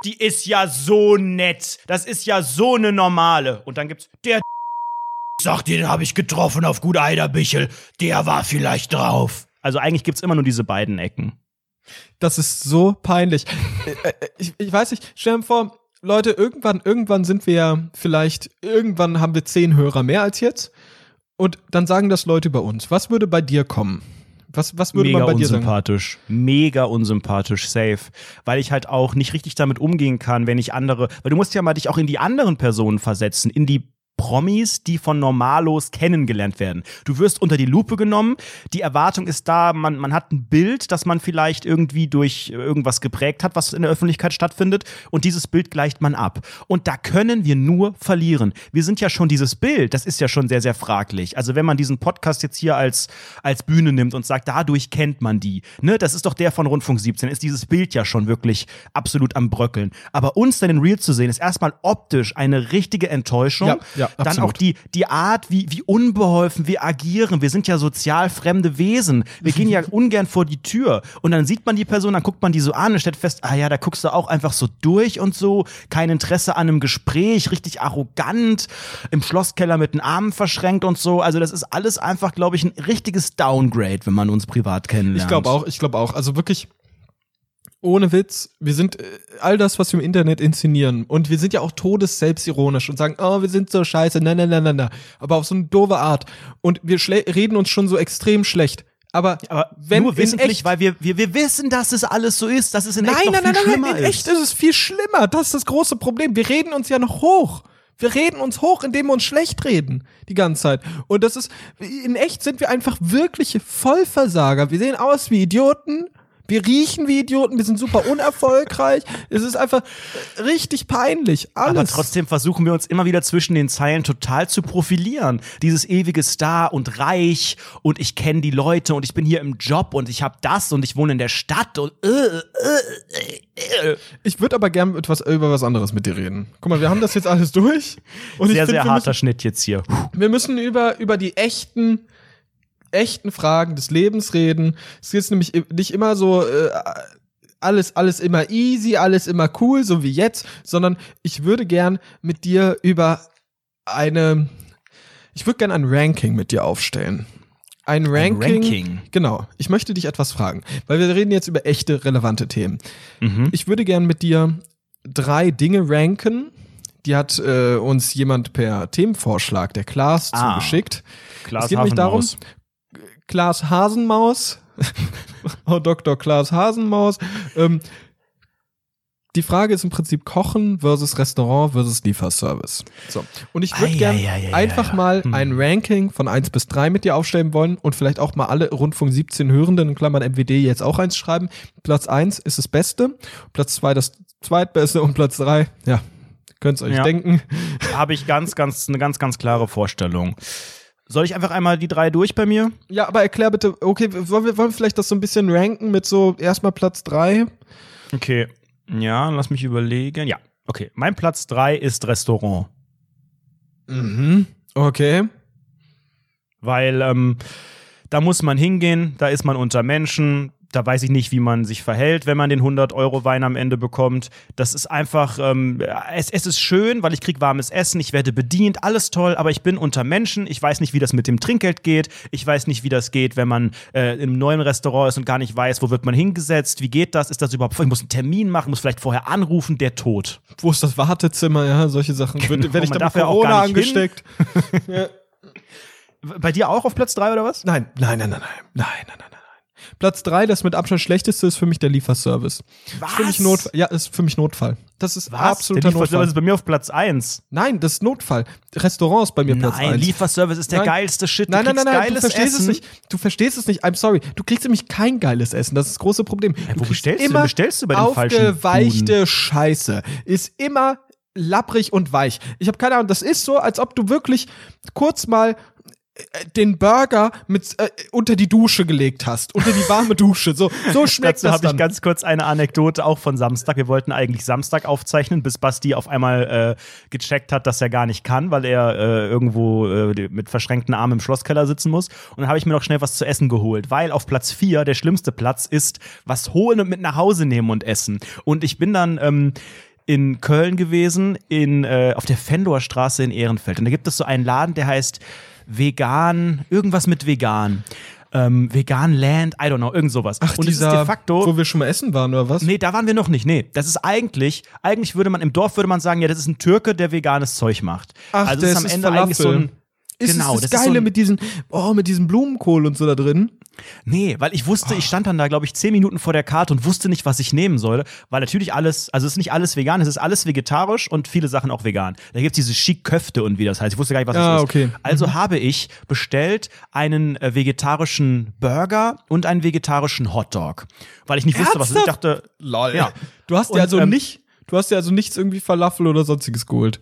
die ist ja so nett. Das ist ja so eine normale. Und dann gibt's der Sag dir, den habe ich getroffen auf Gut Eiderbichel. Der war vielleicht drauf. Also eigentlich gibt's immer nur diese beiden Ecken. Das ist so peinlich. Äh, äh, ich, ich weiß nicht, stell dir vor, Leute, irgendwann, irgendwann sind wir ja vielleicht, irgendwann haben wir zehn Hörer mehr als jetzt. Und dann sagen das Leute über uns. Was würde bei dir kommen? Was, was würde Mega man bei dir sagen? unsympathisch. Mega unsympathisch, safe. Weil ich halt auch nicht richtig damit umgehen kann, wenn ich andere, weil du musst ja mal dich auch in die anderen Personen versetzen, in die Promis, die von Normalos kennengelernt werden. Du wirst unter die Lupe genommen, die Erwartung ist da, man, man hat ein Bild, das man vielleicht irgendwie durch irgendwas geprägt hat, was in der Öffentlichkeit stattfindet, und dieses Bild gleicht man ab. Und da können wir nur verlieren. Wir sind ja schon dieses Bild, das ist ja schon sehr, sehr fraglich. Also wenn man diesen Podcast jetzt hier als, als Bühne nimmt und sagt, dadurch kennt man die, ne, das ist doch der von Rundfunk 17, ist dieses Bild ja schon wirklich absolut am Bröckeln. Aber uns dann in Real zu sehen, ist erstmal optisch eine richtige Enttäuschung. Ja, ja, dann absolut. auch die, die Art, wie, wie unbeholfen wir agieren. Wir sind ja sozial fremde Wesen. Wir gehen ja ungern vor die Tür. Und dann sieht man die Person, dann guckt man die so an und stellt fest, ah ja, da guckst du auch einfach so durch und so. Kein Interesse an einem Gespräch, richtig arrogant, im Schlosskeller mit den Armen verschränkt und so. Also das ist alles einfach, glaube ich, ein richtiges Downgrade, wenn man uns privat kennenlernt. Ich glaube auch, ich glaube auch. Also wirklich, ohne Witz, wir sind äh, all das, was wir im Internet inszenieren. Und wir sind ja auch todesselbstironisch und sagen, oh, wir sind so scheiße, na, na, na, na, na. Aber auf so eine doofe Art. Und wir reden uns schon so extrem schlecht. Aber, Aber wenn nur wissentlich, echt- weil wir, wir, wir wissen, dass es alles so ist, dass es in Nein, echt noch nein, viel nein, nein, schlimmer nein, in ist. echt ist es viel schlimmer. Das ist das große Problem. Wir reden uns ja noch hoch. Wir reden uns hoch, indem wir uns schlecht reden. Die ganze Zeit. Und das ist, in echt sind wir einfach wirkliche Vollversager. Wir sehen aus wie Idioten. Wir riechen wie Idioten. Wir sind super unerfolgreich. es ist einfach richtig peinlich. Alles. Aber trotzdem versuchen wir uns immer wieder zwischen den Zeilen total zu profilieren. Dieses ewige Star und Reich und ich kenne die Leute und ich bin hier im Job und ich habe das und ich wohne in der Stadt und äh, äh, äh. Ich würde aber gern etwas, über was anderes mit dir reden. Guck mal, wir haben das jetzt alles durch. Sehr, find, sehr harter müssen, Schnitt jetzt hier. Wir müssen über, über die echten, echten Fragen des Lebens reden. Es ist nämlich nicht immer so, äh, alles, alles immer easy, alles immer cool, so wie jetzt, sondern ich würde gern mit dir über eine, ich würde gern ein Ranking mit dir aufstellen. Ein Ranking, Ranking. Genau. Ich möchte dich etwas fragen, weil wir reden jetzt über echte, relevante Themen. Mhm. Ich würde gern mit dir drei Dinge ranken. Die hat äh, uns jemand per Themenvorschlag, der Klaas, Ah. zugeschickt. Klaas es geht nämlich darum. Klaas Hasenmaus, oh Dr. Klaas Hasenmaus, ähm, die Frage ist im Prinzip Kochen versus Restaurant versus Lieferservice. So. Und ich würde gerne ei, ei, ei, einfach ei, ei. mal ein Ranking von 1 bis 3 mit dir aufstellen wollen und vielleicht auch mal alle Rundfunk 17 Hörenden in Klammern MWD jetzt auch eins schreiben. Platz 1 ist das Beste, Platz 2 das Zweitbeste und Platz 3, ja, könnt ihr euch Ja. denken. Habe ich ganz, ganz, eine ganz, ganz klare Vorstellung. Soll ich einfach einmal die drei durch bei mir? Ja, aber erklär bitte, okay, wollen wir, wollen wir vielleicht das so ein bisschen ranken mit so erstmal Platz 3? Okay. Ja, lass mich überlegen. Ja, okay. Mein Platz drei ist Restaurant. Mhm. Okay. Weil ähm, da muss man hingehen, da ist man unter Menschen, da weiß ich nicht, wie man sich verhält, wenn man den 100-Euro-Wein am Ende bekommt. Das ist einfach, ähm, es, es ist schön, weil ich krieg warmes Essen, ich werde bedient, alles toll, aber ich bin unter Menschen, ich weiß nicht, wie das mit dem Trinkgeld geht, ich weiß nicht, wie das geht, wenn man äh, in neuen Restaurant ist und gar nicht weiß, wo wird man hingesetzt, wie geht das, ist das überhaupt, ich muss einen Termin machen, muss vielleicht vorher anrufen, der Tod. Wo ist das Wartezimmer, ja, solche Sachen. Genau, Werde ich da mit Corona angesteckt? ja. Bei dir auch auf Platz 3 oder was? Nein, nein, nein, nein, nein, nein, nein, nein. Platz drei, das mit Abstand schlechteste, ist für mich der Lieferservice. Was? Ist für mich Notfall. Ja, ist für mich Notfall. Das ist Was? absoluter der Lieferservice Notfall. ist bei mir auf Platz eins. Nein, das ist Notfall. Restaurant ist bei mir Platz Nein, eins. Lieferservice ist der Nein. geilste Shit. Nein, du nein, nein, kriegst nein, du verstehst Essen. es nicht. Du verstehst es nicht. I'm sorry. Du kriegst nämlich kein geiles Essen. Das ist das große Problem. du wo kriegst bestellst du? immer Bestellst du bei den falschen aufgeweichte Scheiße. Ist immer lapprig und weich. Ich habe keine Ahnung. Das ist so, als ob du wirklich kurz mal den Burger mit äh, unter die Dusche gelegt hast, unter die warme Dusche. So, so schmeckt Dazu das habe ich ganz kurz eine Anekdote auch von Samstag. Wir wollten eigentlich Samstag aufzeichnen, bis Basti auf einmal äh, gecheckt hat, dass er gar nicht kann, weil er äh, irgendwo äh, mit verschränkten Armen im Schlosskeller sitzen muss. Und dann habe ich mir noch schnell was zu essen geholt, weil auf Platz 4 der schlimmste Platz ist, was holen und mit nach Hause nehmen und essen. Und ich bin dann ähm, in Köln gewesen, in, äh, auf der Fendorstraße in Ehrenfeld. Und da gibt es so einen Laden, der heißt Vegan, irgendwas mit Vegan. Ähm, Vegan Land, I don't know, irgend sowas. Ach, und dieser, de facto. wo wir schon mal essen waren, oder was? Nee, da waren wir noch nicht. Nee, das ist eigentlich, eigentlich würde man im Dorf würde man sagen, ja, das ist ein Türke, der veganes Zeug macht. Ach, also es ist am ist Ende Falafel. eigentlich so ein Ist genau, das, das ist so Geile ein- mit diesen, oh, mit diesem Blumenkohl und so da drin? Nee, weil ich wusste, ich stand dann da, glaube ich, zehn Minuten vor der Karte und wusste nicht, was ich nehmen soll. Weil natürlich alles, also es ist nicht alles vegan, es ist alles vegetarisch und viele Sachen auch vegan. Da gibt es diese Chic Köfte und wie das heißt. Ich wusste gar nicht, was Ah, das ist. okay. Also habe ich bestellt einen äh, vegetarischen Burger und einen vegetarischen Hotdog. Weil ich nicht wusste, was es ist. Ich dachte, Lol. Ja. Du hast dir Und, also ähm, nicht, du hast dir also nichts irgendwie Falafel oder sonstiges geholt.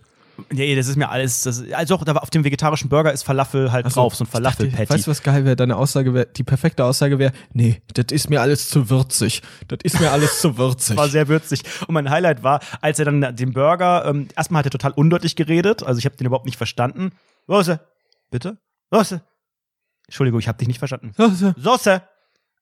Nee, das ist mir alles, das, also auch da auf dem vegetarischen Burger ist Falafel halt drauf, so ein Falafel-Patty. Weißt du, was geil wäre? Deine Aussage wäre, die perfekte Aussage wäre, nee, das ist mir alles zu würzig. Das ist mir alles zu würzig. war sehr würzig. Und mein Highlight war, als er dann den Burger, ähm, erstmal hat er total undeutlich geredet, also ich habe den überhaupt nicht verstanden. Soße. Bitte? Soße. Entschuldigung, ich habe dich nicht verstanden. Soße.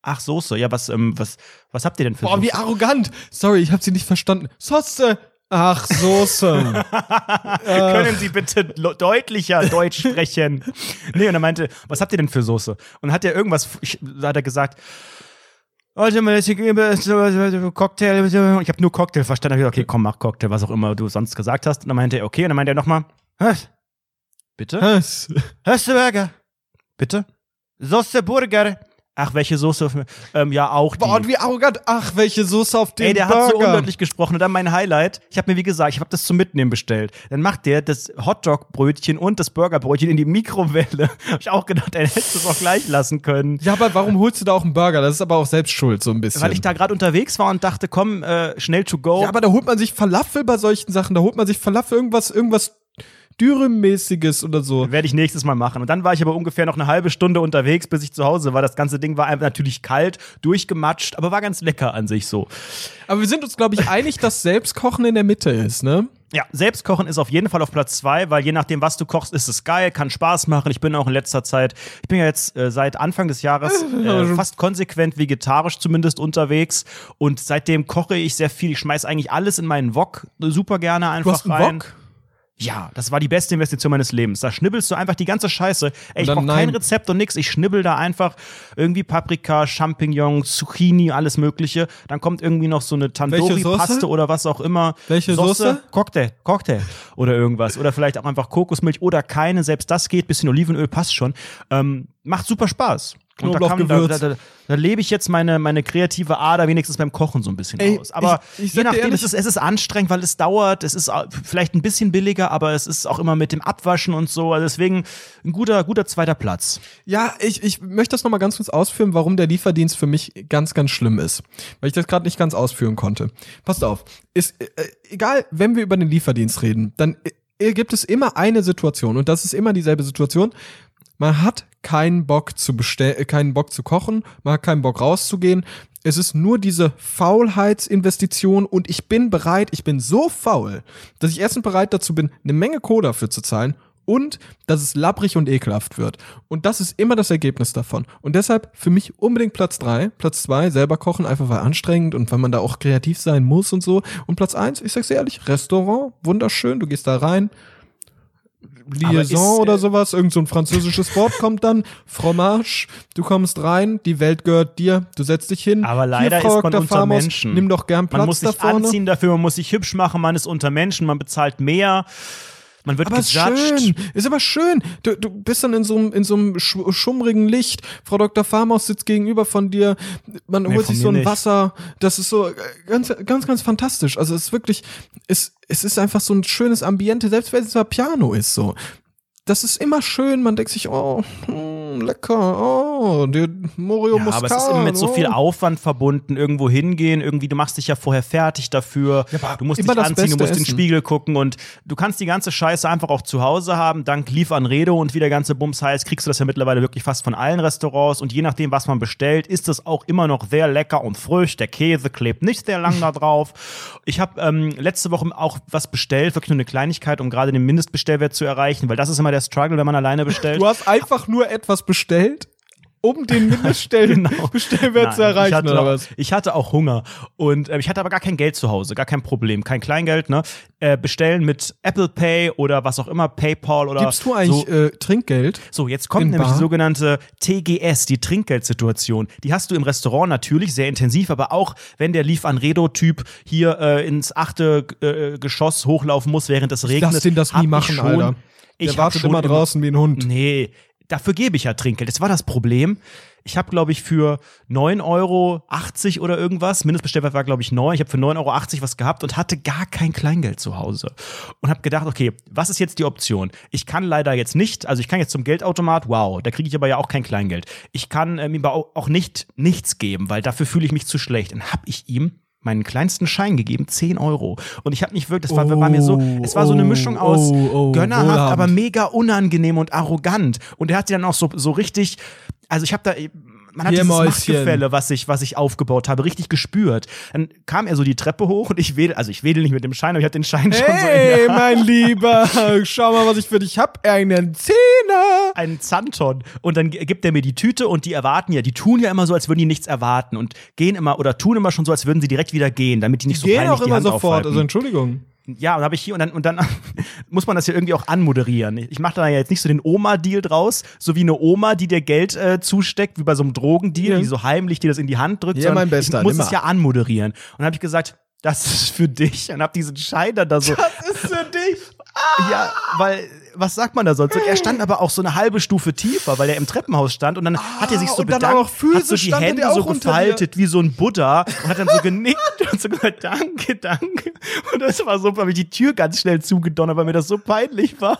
Ach, Soße. Ja, was, ähm, was, was habt ihr denn für Boah, wie Soße? arrogant. Sorry, ich habe sie nicht verstanden. Soße. Ach, Soße. Können Sie bitte deutlicher Deutsch sprechen? nee, und er meinte, was habt ihr denn für Soße? Und hat er irgendwas, ich, hat er gesagt, also, ich gebe so- Cocktail, ich habe nur Cocktail verstanden. Ich okay, komm, mach Cocktail, was auch immer du sonst gesagt hast. Und dann meinte er, okay, und dann meinte er nochmal, was? Bitte? Was? Hast du Burger? Bitte? Soße Burger. Ach, welche Soße? Ähm, ja, auch die. Boah, und wie arrogant. Ach, welche Soße auf dem Ey, der Burger. hat so undeutlich gesprochen. Und dann mein Highlight. Ich habe mir, wie gesagt, ich habe das zum Mitnehmen bestellt. Dann macht der das Hotdog-Brötchen und das Burgerbrötchen in die Mikrowelle. Hab ich auch gedacht, er hätte es auch gleich lassen können. Ja, aber warum holst du da auch einen Burger? Das ist aber auch selbst schuld, so ein bisschen. Weil ich da gerade unterwegs war und dachte, komm, äh, schnell to go. ja, aber da holt man sich Falafel bei solchen Sachen. Da holt man sich Falafel irgendwas, irgendwas Dürüm-mäßiges oder so. Werde ich nächstes Mal machen. Und dann war ich aber ungefähr noch eine halbe Stunde unterwegs, bis ich zu Hause war. Das ganze Ding war einfach natürlich kalt, durchgematscht, aber war ganz lecker an sich so. Aber wir sind uns, glaube ich, einig, dass Selbstkochen in der Mitte ist, ne? Ja, Selbstkochen ist auf jeden Fall auf Platz zwei, weil je nachdem, was du kochst, ist es geil, kann Spaß machen. Ich bin auch in letzter Zeit, ich bin ja jetzt äh, seit Anfang des Jahres äh, fast konsequent vegetarisch zumindest unterwegs und seitdem koche ich sehr viel. Ich schmeiß eigentlich alles in meinen Wok super gerne einfach Du hast einen rein. Wok? Ja, das war die beste Investition meines Lebens. Da schnibbelst du einfach die ganze Scheiße. Ey, ich dann brauch kein. Rezept und nix. Ich schnibbel da einfach irgendwie Paprika, Champignons, Zucchini, alles Mögliche. Dann kommt irgendwie noch so eine Tandoori-Paste Soße? oder was auch immer. Welche Soße? Cocktail, Cocktail oder irgendwas. Oder vielleicht auch einfach Kokosmilch oder keine. Selbst das geht. Bisschen Olivenöl passt schon. Ähm, macht super Spaß. Und da, da, Knoblauchgewürz. da, da, lebe ich jetzt meine, meine kreative Ader wenigstens beim Kochen so ein bisschen Ey, aus. Aber ich- ich je nachdem, ehrlich- es ist, es ist anstrengend, weil es dauert. Es ist äh, vielleicht ein bisschen billiger, aber es ist auch immer mit dem Abwaschen und so. Also deswegen ein guter, guter zweiter Platz. Ja, ich, ich möchte das nochmal ganz kurz ausführen, warum der Lieferdienst für mich ganz, ganz schlimm ist. Weil ich das gerade nicht ganz ausführen konnte. Passt auf. Ist, äh, egal, wenn wir über den Lieferdienst reden, dann äh, gibt es immer eine Situation und das ist immer dieselbe Situation. Man hat keinen Bock zu bestellen, äh, keinen Bock zu kochen, man hat keinen Bock rauszugehen. Es ist nur diese Faulheitsinvestition und ich bin bereit, ich bin so faul, dass ich erstens bereit dazu bin, eine Menge Kohle dafür zu zahlen und dass es labbrig und ekelhaft wird. Und das ist immer das Ergebnis davon. Und deshalb für mich unbedingt Platz drei, Platz zwei selber kochen, einfach weil anstrengend und weil man da auch kreativ sein muss und so. Und Platz eins, ich sag's ehrlich, Restaurant, wunderschön, du gehst da rein, Liaison äh, oder sowas, irgend so ein französisches Wort kommt dann, Fromage, du kommst rein, die Welt gehört dir, du setzt dich hin. Aber leider Hier, ist man unter Farmers, Menschen. Nimm doch gern Platz Man muss da sich vorne. anziehen dafür, man muss sich hübsch machen, man ist unter Menschen, man bezahlt mehr. Man wird Aber ist gejudged. schön, ist aber schön. Du, du bist dann in so einem in so einem sch schummrigen Licht. Frau Dr. Farmaus sitzt gegenüber von dir. Man Nee, holt sich so ein nicht. Wasser. Das ist so äh, ganz, ganz, ganz fantastisch. Also es ist wirklich, es, es ist einfach so ein schönes Ambiente, selbst wenn es zwar Piano ist so. Das ist immer schön. Man denkt sich, oh, hm, lecker, oh, der Morio Ja, Muscat. aber es ist immer mit so viel oh. Aufwand verbunden, irgendwo hingehen, irgendwie, du machst dich ja vorher fertig dafür, aber du musst dich das anziehen, du musst in den. Spiegel gucken und du kannst die ganze Scheiße einfach auch zu Hause haben, dank Lieferanredo und wie der ganze Bums heißt, kriegst du das ja mittlerweile wirklich fast von allen Restaurants und je nachdem, was man bestellt, ist es auch immer noch sehr lecker und frisch, der Käse klebt nicht sehr lang da drauf. Ich habe ähm, letzte Woche auch was bestellt, wirklich nur eine Kleinigkeit, um gerade den Mindestbestellwert zu erreichen, weil das ist immer der Struggle, wenn man alleine bestellt. Du hast einfach nur etwas bestellt, um den Mindeststell Genau. Bestellwert zu erreichen, ich hatte, oder auch, was? ich hatte auch Hunger und äh, ich hatte aber gar kein Geld zu Hause, gar kein Problem, kein Kleingeld, ne? Äh, bestellen mit Apple Pay oder was auch immer, PayPal oder Gibst du eigentlich so. äh, Trinkgeld? So, jetzt kommt nämlich Bar? die sogenannte TGS, die Trinkgeldsituation. Die hast du im Restaurant natürlich sehr intensiv, aber auch wenn der Lieferanredo-Typ hier äh, ins achte äh, Geschoss hochlaufen muss, während es regnet. Lass den das nie ich machen, schon, Alter. Ich Der hab wartet immer draußen wie ein Hund. Nee, dafür gebe ich ja Trinkgeld. Das war das Problem. Ich habe, glaube ich, für 9,80 Euro oder irgendwas, Mindestbestellwert war, glaube ich, 9, ich habe für 9,80 Euro was gehabt und hatte gar kein Kleingeld zu Hause. Und habe gedacht, okay, was ist jetzt die Option? Ich kann leider jetzt nicht, also ich kann jetzt zum Geldautomat, wow, da kriege ich aber ja auch kein Kleingeld. Ich kann ähm, ihm auch nicht nichts geben, weil dafür fühle ich mich zu schlecht. Dann habe ich ihm meinen kleinsten Schein gegeben, 10 Euro. Und ich habe nicht wirklich, das war, war mir so, es war so eine Oh, Mischung aus oh, oh, gönnerhaft, wohlhabend. aber mega unangenehm und arrogant. Und er hat sie dann auch so, so richtig, also ich habe da, man hat Hier, dieses Mäuschen. Machtgefälle, was ich, was ich aufgebaut habe, richtig gespürt. Dann kam er so die Treppe hoch und ich wedel, also ich wedel nicht mit dem Schein, aber ich hatte den Schein schon so Hey, mein Lieber, schau mal, was ich für dich hab. Einen Zehner. einen Zanton und dann gibt er mir die Tüte und die erwarten ja, die tun ja immer so, als würden die nichts erwarten und gehen immer oder tun immer schon so, als würden sie direkt wieder gehen, damit die nicht so Gehen peinlich auch die immer Hand sofort, aufhalten. also Entschuldigung. Ja, und habe ich hier und dann und dann muss man das ja irgendwie auch anmoderieren. Ich mache da ja jetzt nicht so den Oma-Deal draus, so wie eine Oma, die dir Geld äh, zusteckt, wie bei so einem Drogendeal, Ja. die so heimlich dir das in die Hand drückt. Ja, mein Bester, Ich muss nimmer. es ja anmoderieren. Und dann habe ich gesagt, das ist für dich und habe diesen Schein dann da so. Das ist für dich. Ja, weil, was sagt man da sonst? Und er stand aber auch so eine halbe Stufe tiefer, weil er im Treppenhaus stand und dann hat er sich so und dann bedankt, hat so die Hände so gefaltet wie so ein Buddha und hat dann so genickt und so gesagt, danke, danke. Und das war so, habe ich die Tür ganz schnell zugedonnert, weil mir das so peinlich war.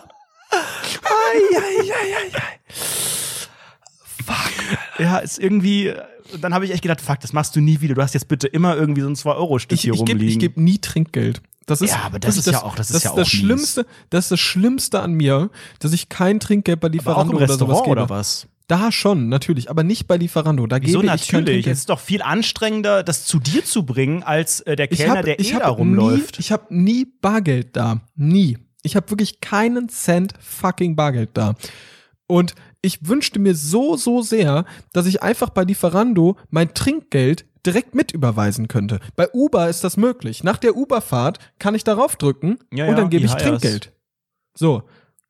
Ja, ist irgendwie, dann habe ich echt gedacht, fuck, das machst du nie wieder. Du hast jetzt bitte immer irgendwie so ein 2-Euro-Stück Ich, hier ich gebe rumliegen. ich geb nie Trinkgeld. Das ist, Ja, aber das wirklich ist ja auch- das ist ja auch das mies. Schlimmste, das ist das Schlimmste an mir, dass ich kein Trinkgeld bei Lieferando oder sowas gebe. oder was? Da schon, natürlich, aber nicht bei Lieferando. Da Wieso gebe ich kein natürlich? Es ist doch viel anstrengender, das zu dir zu bringen, als äh, der Kellner, hab- der ich eh da rumläuft. Nie, ich habe nie Bargeld da. Nie. Ich habe wirklich keinen Cent fucking Bargeld da. Und ich wünschte mir so, so sehr, dass ich einfach bei Lieferando mein Trinkgeld direkt mit überweisen könnte. Bei Uber ist das möglich. Nach der Uberfahrt kann ich darauf drücken Ja, und ja, dann gebe ich. Trinkgeld. So.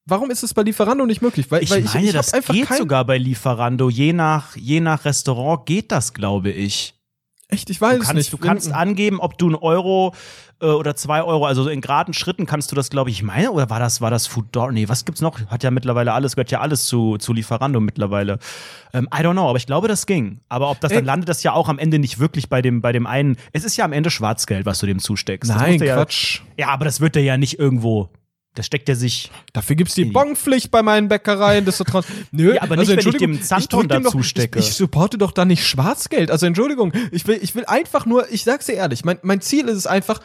Warum ist es bei Lieferando nicht möglich? Weil ich weil meine, ich, ich das einfach geht sogar bei Lieferando. Je nach, je nach Restaurant geht das, glaube ich. Echt, ich weiß Du kannst, nicht. du kannst angeben, ob du einen Euro äh, oder zwei Euro, also in geraden Schritten kannst du das, glaube ich, meine, oder war das, war das Foodora? Nee, was gibt's noch? Hat ja mittlerweile alles, gehört ja alles zu, zu Lieferando mittlerweile. Ähm, I don't know, aber ich glaube, das ging. Aber ob das Ey. dann landet, das ja auch am Ende nicht wirklich bei dem, bei dem einen. Es ist ja am Ende Schwarzgeld, was du dem zusteckst. Nein, du ja, Quatsch. Ja, aber das wird der ja nicht irgendwo. Das steckt er sich. Dafür gibt's die Bonpflicht bei meinen Bäckereien. Das ist Nö, Ja, aber nicht, wenn ich dem dem dazu stecke. Ich, ich supporte doch da nicht Schwarzgeld. Also Entschuldigung, ich will, ich will einfach nur, ich sag's dir ehrlich, mein, mein Ziel ist es einfach,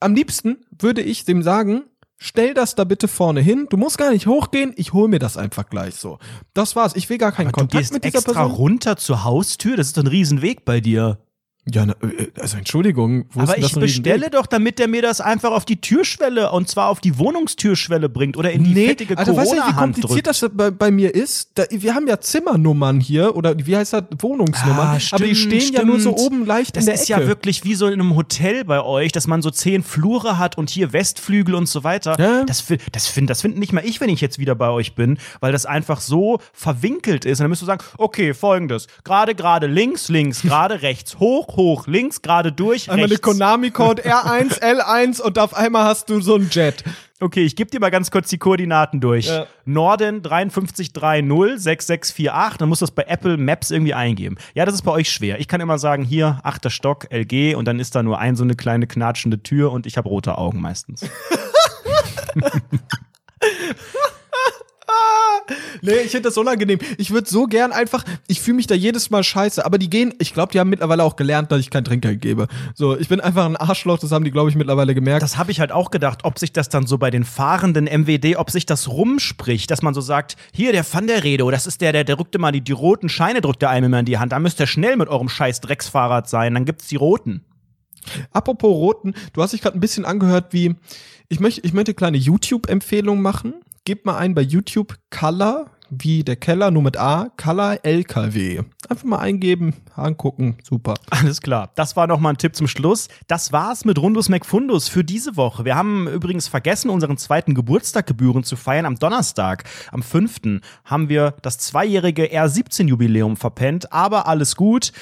am liebsten würde ich dem sagen, stell das da bitte vorne hin. Du musst gar nicht hochgehen, ich hol mir das einfach gleich so. Das war's. Ich will gar keinen Du Kontakt gehst mit dieser extra Person. runter zur Haustür. Das ist ein Riesenweg bei dir. Ja, äh, also Entschuldigung, wo ist Aber das ich bestelle doch, damit der mir das einfach auf die Türschwelle und zwar auf die Wohnungstürschwelle bringt oder in die Nee, fettige Alter, weißt du, wie kompliziert drückt. das bei, bei mir ist? Da, wir haben ja Zimmernummern hier oder wie heißt das? Wohnungsnummern. Ah, aber die stimmt, stehen ja nur so stimmt. oben leicht Das in der ist Ecke. ja wirklich wie so in einem Hotel bei euch, dass man so zehn Flure hat und hier Westflügel und so weiter. Ja. Das, das finde das find nicht mal ich, wenn ich jetzt wieder bei euch bin, weil das einfach so verwinkelt ist. Und dann müsst du sagen, okay, folgendes. Gerade, gerade, links, links, gerade, rechts, hoch, hoch, links, gerade durch, Einmal eine rechts. Konami-Code R1, L1 und auf einmal hast du so einen Jet. Okay, ich gebe dir mal ganz kurz die Koordinaten durch. Ja. Norden 53306648. Dann musst du das bei Apple Maps irgendwie eingeben. Ja, das ist bei euch schwer. Ich kann immer sagen, hier, achter Stock, LG, und dann ist da nur ein so eine kleine knatschende Tür und ich habe rote Augen meistens. Nee, ich finde das unangenehm. Ich würde so gern einfach, ich fühle mich da jedes Mal scheiße, aber die gehen, ich glaube, die haben mittlerweile auch gelernt, dass ich kein Trinkgeld gebe. So, ich bin einfach ein Arschloch, das haben die, glaube ich, mittlerweile gemerkt. Das habe ich halt auch gedacht, ob sich das dann so bei den fahrenden MWD, ob sich das rumspricht, dass man so sagt, hier, der Van der Redo, das ist der, der, der rückte mal die, die roten Scheine, drückt der einem immer in die Hand. Da müsst ihr schnell mit eurem scheiß Drecksfahrrad sein, dann gibt's die roten. Apropos Roten, du hast dich gerade ein bisschen angehört wie, ich möchte, ich möchte kleine YouTube-Empfehlung machen. Gebt mal ein bei YouTube Color, wie der Keller, nur mit A, Color LKW. Einfach mal eingeben, angucken, super. Alles klar. Das war nochmal ein Tipp zum Schluss. Das war's mit Rundus McFundus für diese Woche. Wir haben übrigens vergessen, unseren zweiten Geburtstag gebühren zu feiern. Am Donnerstag, am 5. haben wir das zweijährige R17-Jubiläum verpennt. Aber alles gut.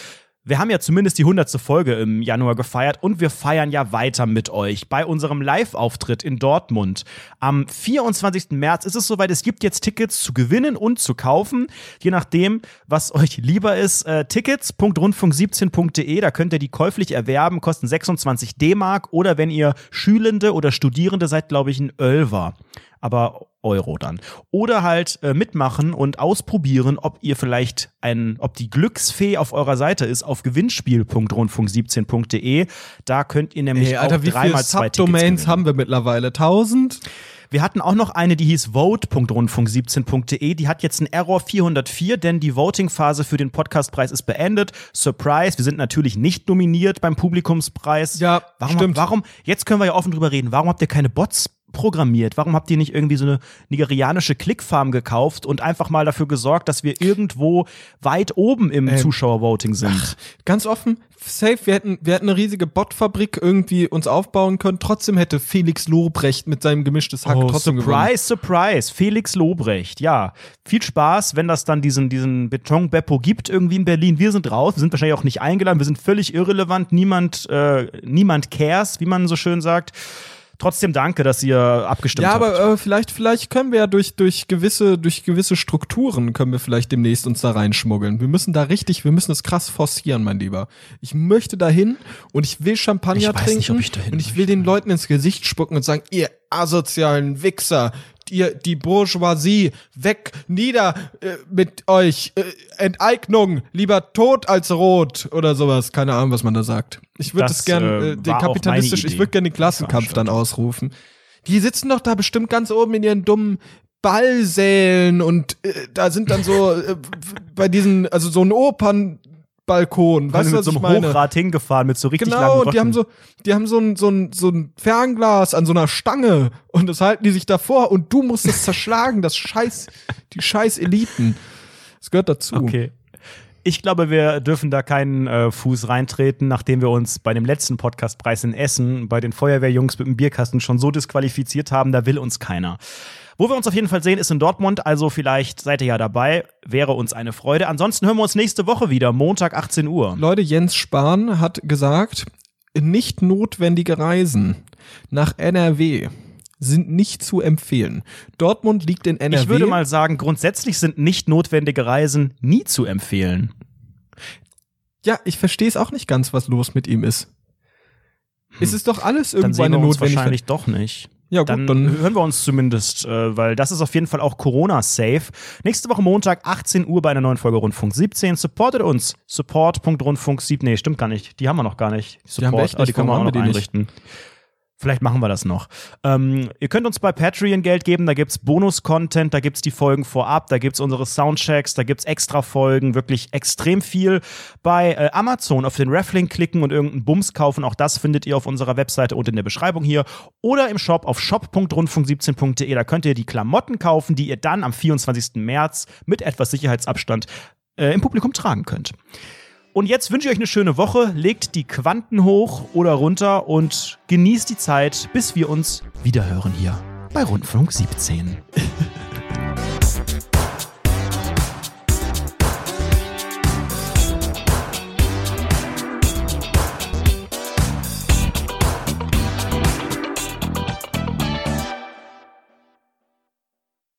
Wir haben ja zumindest die 100. Folge im Januar gefeiert und wir feiern ja weiter mit euch bei unserem Live-Auftritt in Dortmund. Am 24. März ist es soweit, es gibt jetzt Tickets zu gewinnen und zu kaufen, je nachdem, was euch lieber ist. Äh, Tickets.rundfunk17.de, da könnt ihr die käuflich erwerben, kosten 26 D-Mark oder wenn ihr Schülende oder Studierende seid, glaube ich, ein Ölver. Aber Euro dann. Oder halt äh, mitmachen und ausprobieren, ob ihr vielleicht ein, ob die Glücksfee auf eurer Seite ist, auf gewinnspiel.rundfunk17.de. Da könnt ihr nämlich Ey, Alter, auch wie dreimal zwei Subdomains gewinnen. haben wir mittlerweile? 1000? Wir hatten auch noch eine, die hieß vote.rundfunk17.de. Die hat jetzt einen Error 404, denn die Voting-Phase für den Podcastpreis ist beendet. Surprise, wir sind natürlich nicht nominiert beim Publikumspreis. Ja, warum, stimmt. Warum, jetzt können wir ja offen drüber reden, warum habt ihr keine Bots programmiert? Warum habt ihr nicht irgendwie so eine nigerianische Clickfarm gekauft und einfach mal dafür gesorgt, dass wir irgendwo weit oben im Ähm, Zuschauervoting sind? Ganz offen, safe, wir hätten, wir hätten eine riesige Botfabrik irgendwie uns aufbauen können. Trotzdem hätte Felix Lobrecht mit seinem gemischtes Hack trotzdem gewonnen. Oh, surprise, surprise. Felix Lobrecht, ja. Viel Spaß, wenn das dann diesen, diesen Beton-Beppo gibt irgendwie in Berlin. Wir sind raus, wir sind wahrscheinlich auch nicht eingeladen, wir sind völlig irrelevant, niemand, äh, niemand cares, wie man so schön sagt. Trotzdem danke, dass ihr abgestimmt Ja, habt. aber äh, vielleicht, vielleicht können wir ja durch, durch gewisse, durch gewisse Strukturen können wir vielleicht demnächst uns da reinschmuggeln. Wir müssen da richtig, wir müssen es krass forcieren, mein Lieber. Ich möchte dahin und ich will Champagner Ich weiß trinken nicht, ob ich dahin und ich will den Leuten ins Gesicht spucken und sagen, ihr asozialen Wichser, ihr, die Bourgeoisie, weg, nieder äh, mit euch, äh, Enteignung, lieber tot als rot oder sowas. Keine Ahnung, was man da sagt. Ich würde Das, es gern, äh, äh, den kapitalistisch, ich würde gerne den Klassenkampf dann ausrufen. Die sitzen doch da bestimmt ganz oben in ihren dummen Ballsälen und äh, da sind dann so äh, bei diesen, also so ein Opernbalkon, weißt du, mit was so ich einem? Hochrad hingefahren, mit so richtig langen Genau, und die haben so, die haben so ein, so ein, so ein Fernglas an so einer Stange und das halten die sich davor und du musst es zerschlagen, das scheiß, die scheiß Eliten. Das gehört dazu. Okay. Ich glaube, wir dürfen da keinen äh, Fuß reintreten, nachdem wir uns bei dem letzten Podcastpreis in Essen bei den Feuerwehrjungs mit dem Bierkasten schon so disqualifiziert haben, da will uns keiner. Wo wir uns auf jeden Fall sehen, ist in Dortmund. Also vielleicht seid ihr ja dabei. Wäre uns eine Freude. Ansonsten hören wir uns nächste Woche wieder, Montag 18 Uhr. Leute, Jens Spahn hat gesagt, nicht notwendige Reisen nach NRW sind nicht zu empfehlen. Dortmund liegt in NRW. Ich würde mal sagen, grundsätzlich sind nicht notwendige Reisen nie zu empfehlen. Ja, ich verstehe es auch nicht ganz, was los mit ihm ist. Es ist doch alles Dann irgendwo sehen eine wir uns Notwendigkeit. wahrscheinlich doch nicht. Ja, gut, dann, dann, hören wir uns zumindest, äh, weil das ist auf jeden Fall auch Corona-safe. Nächste Woche Montag, 18 Uhr bei einer neuen Folge Rundfunk 17. Supportet uns. Support.rundfunk 17. Nee, stimmt gar nicht. Die haben wir noch gar nicht. Die haben wir echt die nicht. können wir auch noch die nicht? Vielleicht machen wir das noch. Ähm, ihr könnt uns bei Patreon Geld geben, da gibt's Bonus-Content, da gibt's die Folgen vorab, da gibt's unsere Soundchecks, da gibt's extra Folgen, wirklich extrem viel. Bei äh, Amazon auf den Reflink klicken und irgendeinen Bums kaufen, auch das findet ihr auf unserer Webseite und in der Beschreibung hier. Oder im Shop auf shop.rundfunk17.de, da könnt ihr die Klamotten kaufen, die ihr dann am 24. März mit etwas Sicherheitsabstand äh, im Publikum tragen könnt. Und jetzt wünsche ich euch eine schöne Woche. Legt die Quanten hoch oder runter und genießt die Zeit, bis wir uns wiederhören hier bei Rundfunk 17.